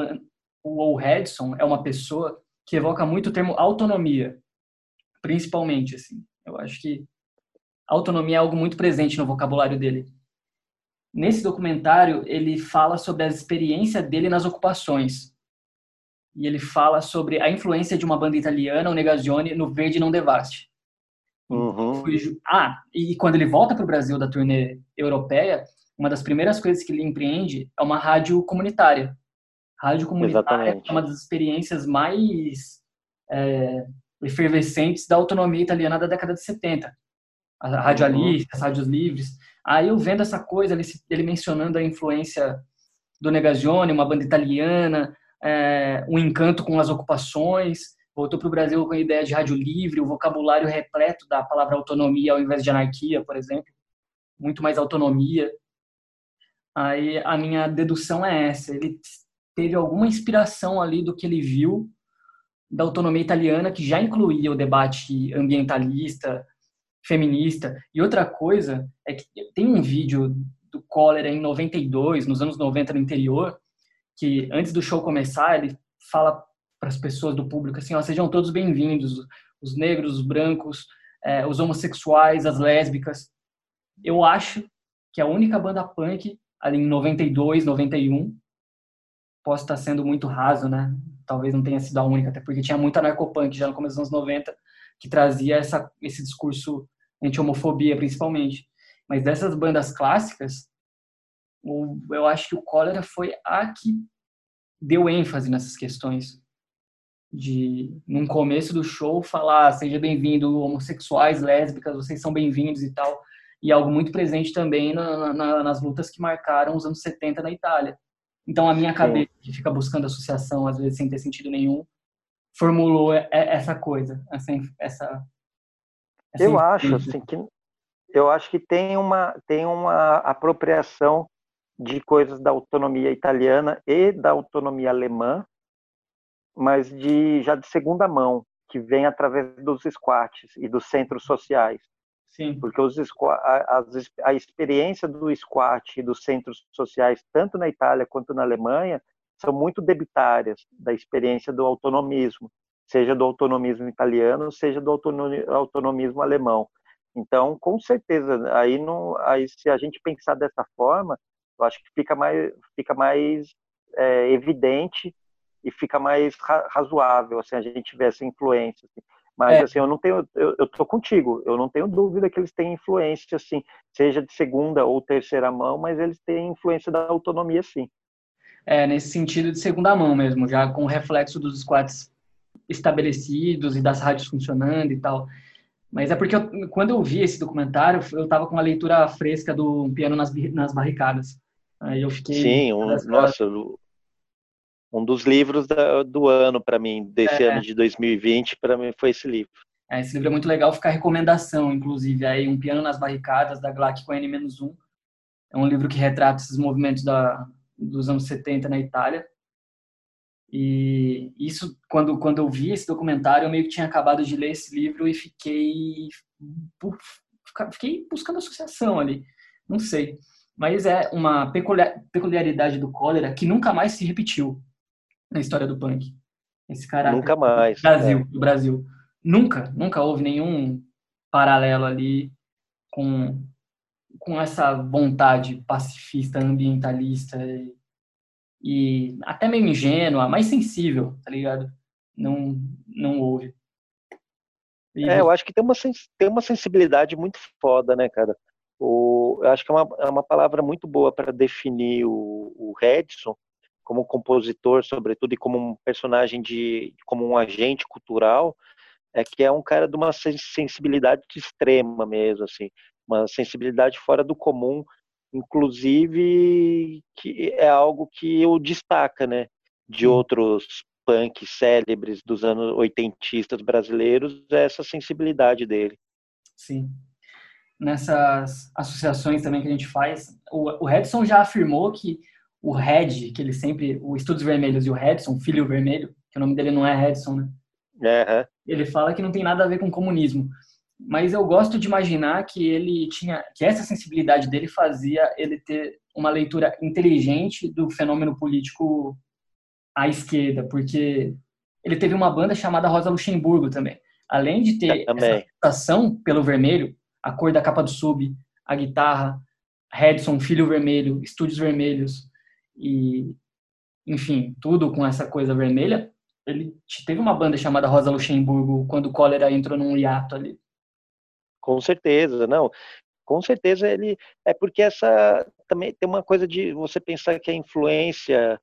o Redson é uma pessoa que evoca muito o termo autonomia, principalmente, assim. Eu acho que autonomia é algo muito presente no vocabulário dele. Nesse documentário, ele fala sobre a experiência dele nas ocupações e ele fala sobre a influência de uma banda italiana, o Negazione, no Verde Não Devaste. Uhum. Ah, e quando ele volta para o Brasil da turnê europeia, uma das primeiras coisas que ele empreende é uma rádio comunitária. Rádio comunitária Exatamente. é uma das experiências mais é, efervescentes da autonomia italiana da década de 70. A rádio uhum. Alice, as rádios livres. Aí eu vendo essa coisa, ele, ele mencionando a influência do Negazione, uma banda italiana, é, um encanto com as ocupações, voltou para o Brasil com a ideia de rádio livre, o vocabulário repleto da palavra autonomia ao invés de anarquia, por exemplo, muito mais autonomia. Aí a minha dedução é essa, ele teve alguma inspiração ali do que ele viu da autonomia italiana, que já incluía o debate ambientalista, feminista. E outra coisa é que tem um vídeo do Cólera em 92, nos anos 90 no interior, que antes do show começar, ele fala para as pessoas do público assim, ó, sejam todos bem-vindos, os negros, os brancos, é, os homossexuais, as lésbicas. Eu acho que a única banda punk ali em 92, 91, posso estar sendo muito raso, né? Talvez não tenha sido a única, até porque tinha muita narcopunk já no começo dos anos 90 que trazia essa, esse discurso anti-homofobia, principalmente. Mas dessas bandas clássicas, eu acho que o Cólera foi a que deu ênfase nessas questões de num começo do show falar seja bem-vindo homossexuais lésbicas vocês são bem-vindos e tal. E algo muito presente também na, na, nas lutas que marcaram os anos 70 na Itália. Então a minha cabeça que fica buscando associação às vezes sem ter sentido nenhum formulou essa coisa essa essa, essa eu acho assim que eu acho que tem uma tem uma apropriação de coisas da autonomia italiana e da autonomia alemã, mas de já de segunda mão, que vem através dos squats e dos centros sociais. Sim. Porque os a, a experiência do squat e dos centros sociais, tanto na Itália quanto na Alemanha, são muito debitárias da experiência do autonomismo, seja do autonomismo italiano, seja do autonomismo alemão. Então, com certeza, aí, não, aí se a gente pensar dessa forma, eu acho que fica mais, fica mais é, evidente e fica mais ra razoável, assim, a gente ver essa influência. Assim. Mas, é. assim, eu não tenho, eu, eu tô contigo, eu não tenho dúvida que eles têm influência, assim, seja de segunda ou terceira mão, mas eles têm influência da autonomia, sim. É, nesse sentido de segunda mão mesmo, já com o reflexo dos squats estabelecidos e das rádios funcionando e tal. Mas é porque eu, quando eu vi esse documentário, eu estava com uma leitura fresca do Piano nas, nas Barricadas. Aí eu fiquei. Sim, um, nossa, um dos livros da, do ano para mim, desse é. ano de 2020, para mim foi esse livro. É, esse livro é muito legal, fica a recomendação, inclusive. Aí, Um Piano nas Barricadas, da Glac com N-1. É um livro que retrata esses movimentos da, dos anos 70 na Itália. E isso, quando, quando eu vi esse documentário, eu meio que tinha acabado de ler esse livro e fiquei, fiquei buscando associação ali. Não sei mas é uma peculiaridade do cólera que nunca mais se repetiu na história do punk. Esse cara nunca mais. Brasil, é. do Brasil. Nunca, nunca houve nenhum paralelo ali com com essa vontade pacifista, ambientalista e, e até meio ingênua, mais sensível, tá ligado? Não não houve. E é, eu acho que tem uma, tem uma sensibilidade muito foda, né, cara? O, eu acho que é uma, é uma palavra muito boa para definir o, o Redson como compositor, sobretudo, e como um personagem de, como um agente cultural, é que é um cara de uma sensibilidade extrema mesmo, assim, uma sensibilidade fora do comum, inclusive que é algo que o destaca, né, de outros punk célebres dos anos oitentistas brasileiros, é essa sensibilidade dele. Sim nessas associações também que a gente faz, o, o Redson já afirmou que o Red, que ele sempre, o Estudos Vermelhos e o Redson, Filho Vermelho, que o nome dele não é Redson, né? Uhum. Ele fala que não tem nada a ver com comunismo. Mas eu gosto de imaginar que ele tinha, que essa sensibilidade dele fazia ele ter uma leitura inteligente do fenômeno político à esquerda, porque ele teve uma banda chamada Rosa Luxemburgo também. Além de ter essa ação pelo vermelho, a cor da capa do sub, a guitarra, Redson, Filho Vermelho, Estúdios Vermelhos e, enfim, tudo com essa coisa vermelha. Ele teve uma banda chamada Rosa Luxemburgo quando o Cólera entrou num hiato ali. Com certeza, não. Com certeza ele é porque essa também tem uma coisa de você pensar que a influência,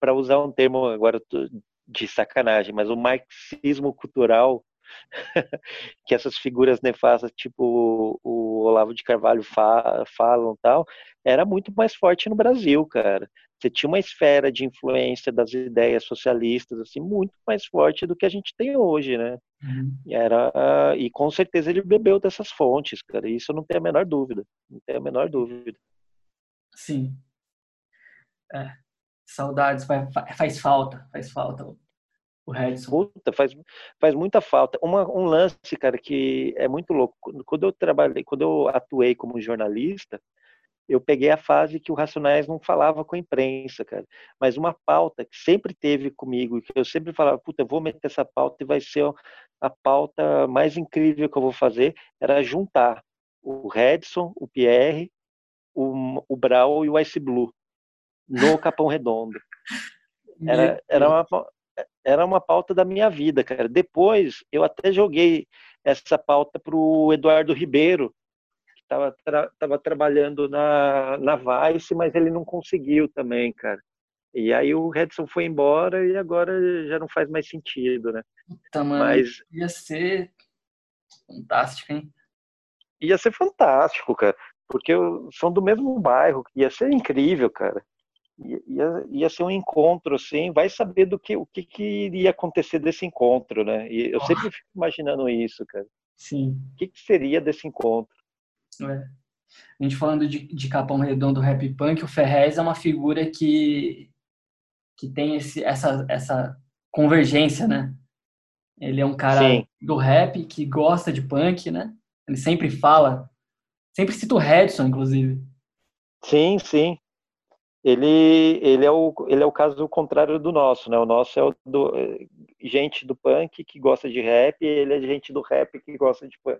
para usar um termo agora de sacanagem, mas o marxismo cultural que essas figuras nefastas, tipo o Olavo de Carvalho fa falam tal, era muito mais forte no Brasil, cara. Você tinha uma esfera de influência das ideias socialistas assim muito mais forte do que a gente tem hoje, né? Uhum. Era e com certeza ele bebeu dessas fontes, cara. Isso eu não tenho a menor dúvida, não tenho a menor dúvida. Sim. É. Saudades, faz falta, faz falta O Redson. Puta, faz, faz muita falta. Uma, um lance, cara, que é muito louco. Quando eu trabalhei, quando eu atuei como jornalista, eu peguei a fase que o Racionais não falava com a imprensa, cara. Mas uma pauta que sempre teve comigo, que eu sempre falava, puta, eu vou meter essa pauta e vai ser a pauta mais incrível que eu vou fazer, era juntar o Redson, o Pierre, o, o Brau e o Ice Blue no Capão Redondo. Era, era, uma, era uma pauta da minha vida, cara. Depois, eu até joguei essa pauta para o Eduardo Ribeiro, que estava tra tava trabalhando na, na Vice, mas ele não conseguiu também, cara. E aí o Redson foi embora e agora já não faz mais sentido, né? Puta, mano, mas ia ser fantástico, hein? Ia ser fantástico, cara. Porque são do mesmo bairro, ia ser incrível, cara ia, ia ser um encontro, assim, vai saber do que o que, que iria acontecer desse encontro, né? E eu oh. sempre fico imaginando isso, cara. Sim. O que, que seria desse encontro? É. A gente falando de, de Capão Redondo Rap Punk, o Ferrez é uma figura que, que tem esse, essa, essa convergência, né? Ele é um cara Sim. do rap que gosta de punk, né? Ele sempre fala, sempre cita o Redson, inclusive. Sim, sim ele, ele, é o, ele é o caso contrário do nosso, né? O nosso é o do, gente do punk que gosta de rap, e ele é gente do rap que gosta de punk.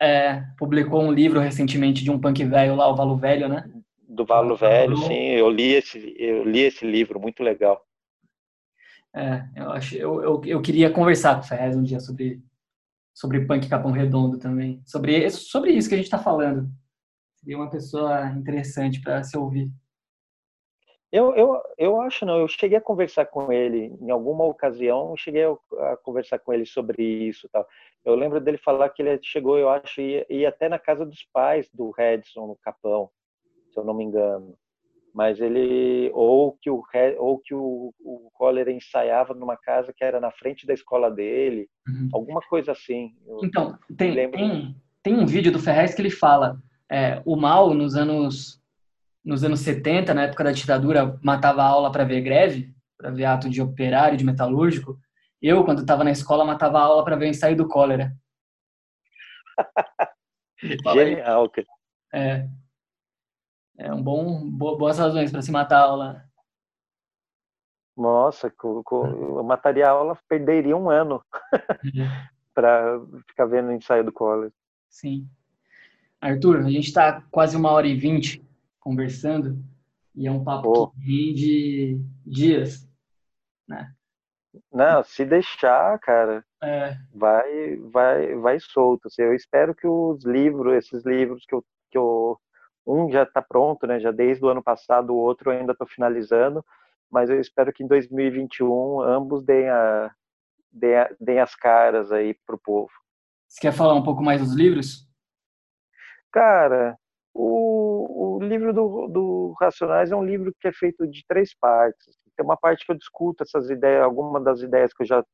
É, publicou um livro recentemente de um punk velho lá, o Valo Velho, né? Do Valo Velho, sim. Eu li esse, eu li esse livro, muito legal. É, eu acho, eu, eu, eu queria conversar com o Ferrez um dia sobre sobre punk Capão Redondo também, sobre sobre isso que a gente está falando. Seria uma pessoa interessante para se ouvir. Eu, eu, eu acho não, eu cheguei a conversar com ele em alguma ocasião, cheguei a, conversar com ele sobre isso tal. Eu lembro dele falar que ele chegou, eu acho, ia, ia até na casa dos pais do Redson, no Capão, se eu não me engano. Mas ele, ou que o, ou que o, o Coller ensaiava numa casa que era na frente da escola dele, uhum. alguma coisa assim. então, tem, tem, tem um vídeo do Ferrez que ele fala, é, o mal nos anos nos anos 70, na época da ditadura, matava aula para ver greve, para ver ato de operário, de metalúrgico. Eu, quando estava na escola, matava a aula para ver o ensaio do cólera. Genial, cara. É. É um bom, boas razões para se matar a aula. Nossa, eu mataria a aula, perderia um ano uhum. para ficar vendo o ensaio do cólera. Sim. Arthur, a gente está quase uma hora e vinte conversando e é um papo oh. que rende dias, né? Não, se deixar, cara, é. vai, vai, vai solto. Assim, eu espero que os livros, esses livros que eu, que eu um já está pronto, né? Já desde o ano passado, o outro ainda estou finalizando, mas eu espero que em 2021 ambos deem, a, deem, a, deem as caras aí pro povo. Você quer falar um pouco mais dos livros? Cara, o, o livro do, do Racionais é um livro que é feito de três partes. Tem uma parte que eu discuto essas ideias, algumas das ideias que eu já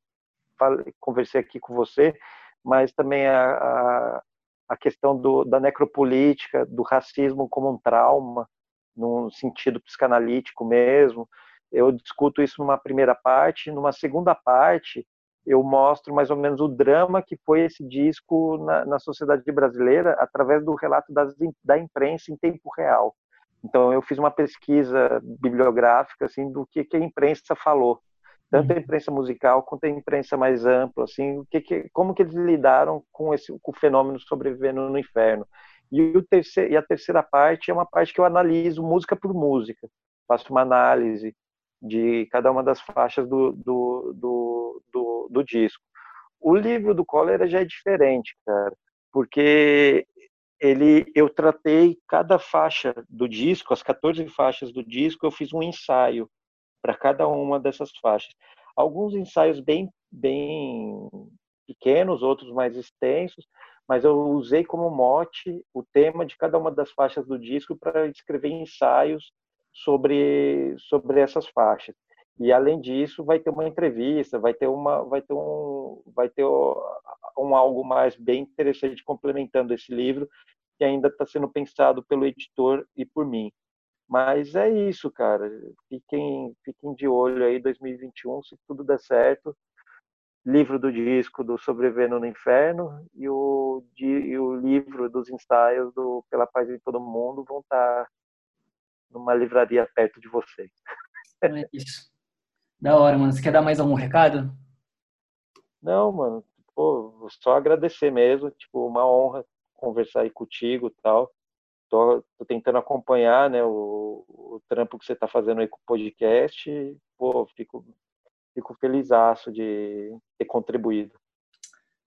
falei, conversei aqui com você, mas também a, a, a questão do, da necropolítica, do racismo como um trauma, num sentido psicanalítico mesmo. Eu discuto isso numa primeira parte. Numa segunda parte, eu mostro mais ou menos o drama que foi esse disco na, na sociedade brasileira através do relato das, da imprensa em tempo real. Então eu fiz uma pesquisa bibliográfica assim do que, que a imprensa falou, tanto a uhum. imprensa musical quanto a imprensa mais ampla, assim, o que, que como que eles lidaram com esse com o fenômeno sobrevivendo no inferno. E, o terceiro, e a terceira parte é uma parte que eu analiso música por música, faço uma análise de cada uma das faixas do, do, do, do, do disco. O livro do Cólera já é diferente, cara, porque ele eu tratei cada faixa do disco, as 14 faixas do disco, eu fiz um ensaio para cada uma dessas faixas. Alguns ensaios bem bem pequenos, outros mais extensos, mas eu usei como mote o tema de cada uma das faixas do disco para escrever ensaios sobre, sobre essas faixas. E além disso, vai ter uma entrevista, vai ter uma, vai ter um, vai ter um algo mais bem interessante complementando esse livro que ainda está sendo pensado pelo editor e por mim. Mas é isso, cara. Fiquem, fiquem de olho aí 2021, se tudo der certo, livro do disco do Sobrevivendo no Inferno e o, e o livro dos ensaios do Pela Paz em Todo Mundo vão estar numa livraria perto de você. É isso. Da hora, mano. Você quer dar mais algum recado? Não, mano. Pô, só agradecer mesmo. Tipo, uma honra conversar aí contigo e tal. Tô, tô, tentando acompanhar, né, o, o trampo que você tá fazendo aí com o podcast. E, pô, fico, fico feliz de ter contribuído.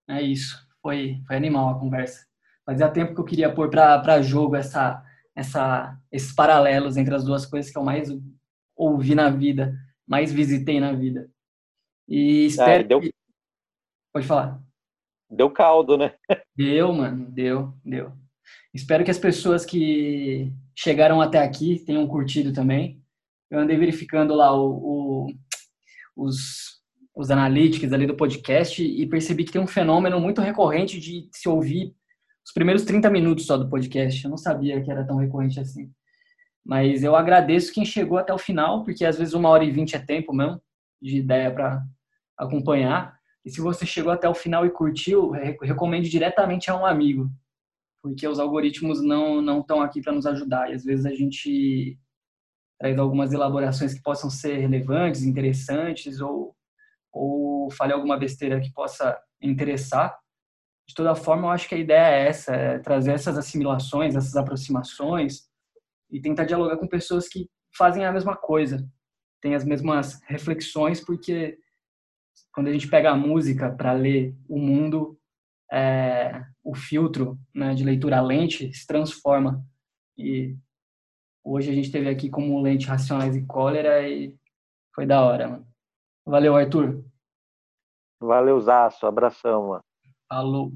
É isso. Foi, foi animal a conversa. Fazia tempo que eu queria pôr para jogo essa, essa, esses paralelos entre as duas coisas que eu mais ouvi na vida, mais visitei na vida. E espero. Ah, deu... que... Pode falar. Deu caldo, né? Deu, mano, deu, deu. Espero que as pessoas que chegaram até aqui tenham curtido também. Eu andei verificando lá o, o, os, os analytics ali do podcast e percebi que tem um fenômeno muito recorrente de se ouvir os primeiros 30 minutos só do podcast. Eu não sabia que era tão recorrente assim. Mas eu agradeço quem chegou até o final, porque às vezes uma hora e vinte é tempo mesmo de ideia para acompanhar. E se você chegou até o final e curtiu, recomende diretamente a um amigo, porque os algoritmos não não estão aqui para nos ajudar. E às vezes a gente traz algumas elaborações que possam ser relevantes, interessantes ou ou fale alguma besteira que possa interessar. De toda forma, eu acho que a ideia é essa, é trazer essas assimilações, essas aproximações e tentar dialogar com pessoas que fazem a mesma coisa, têm as mesmas reflexões, porque quando a gente pega a música para ler o mundo, é, o filtro né, de leitura lente se transforma. E hoje a gente teve aqui como lente Racionais e Cólera e foi da hora, mano. Valeu, Arthur. Valeu, Zaço. Abração, mano. Falou.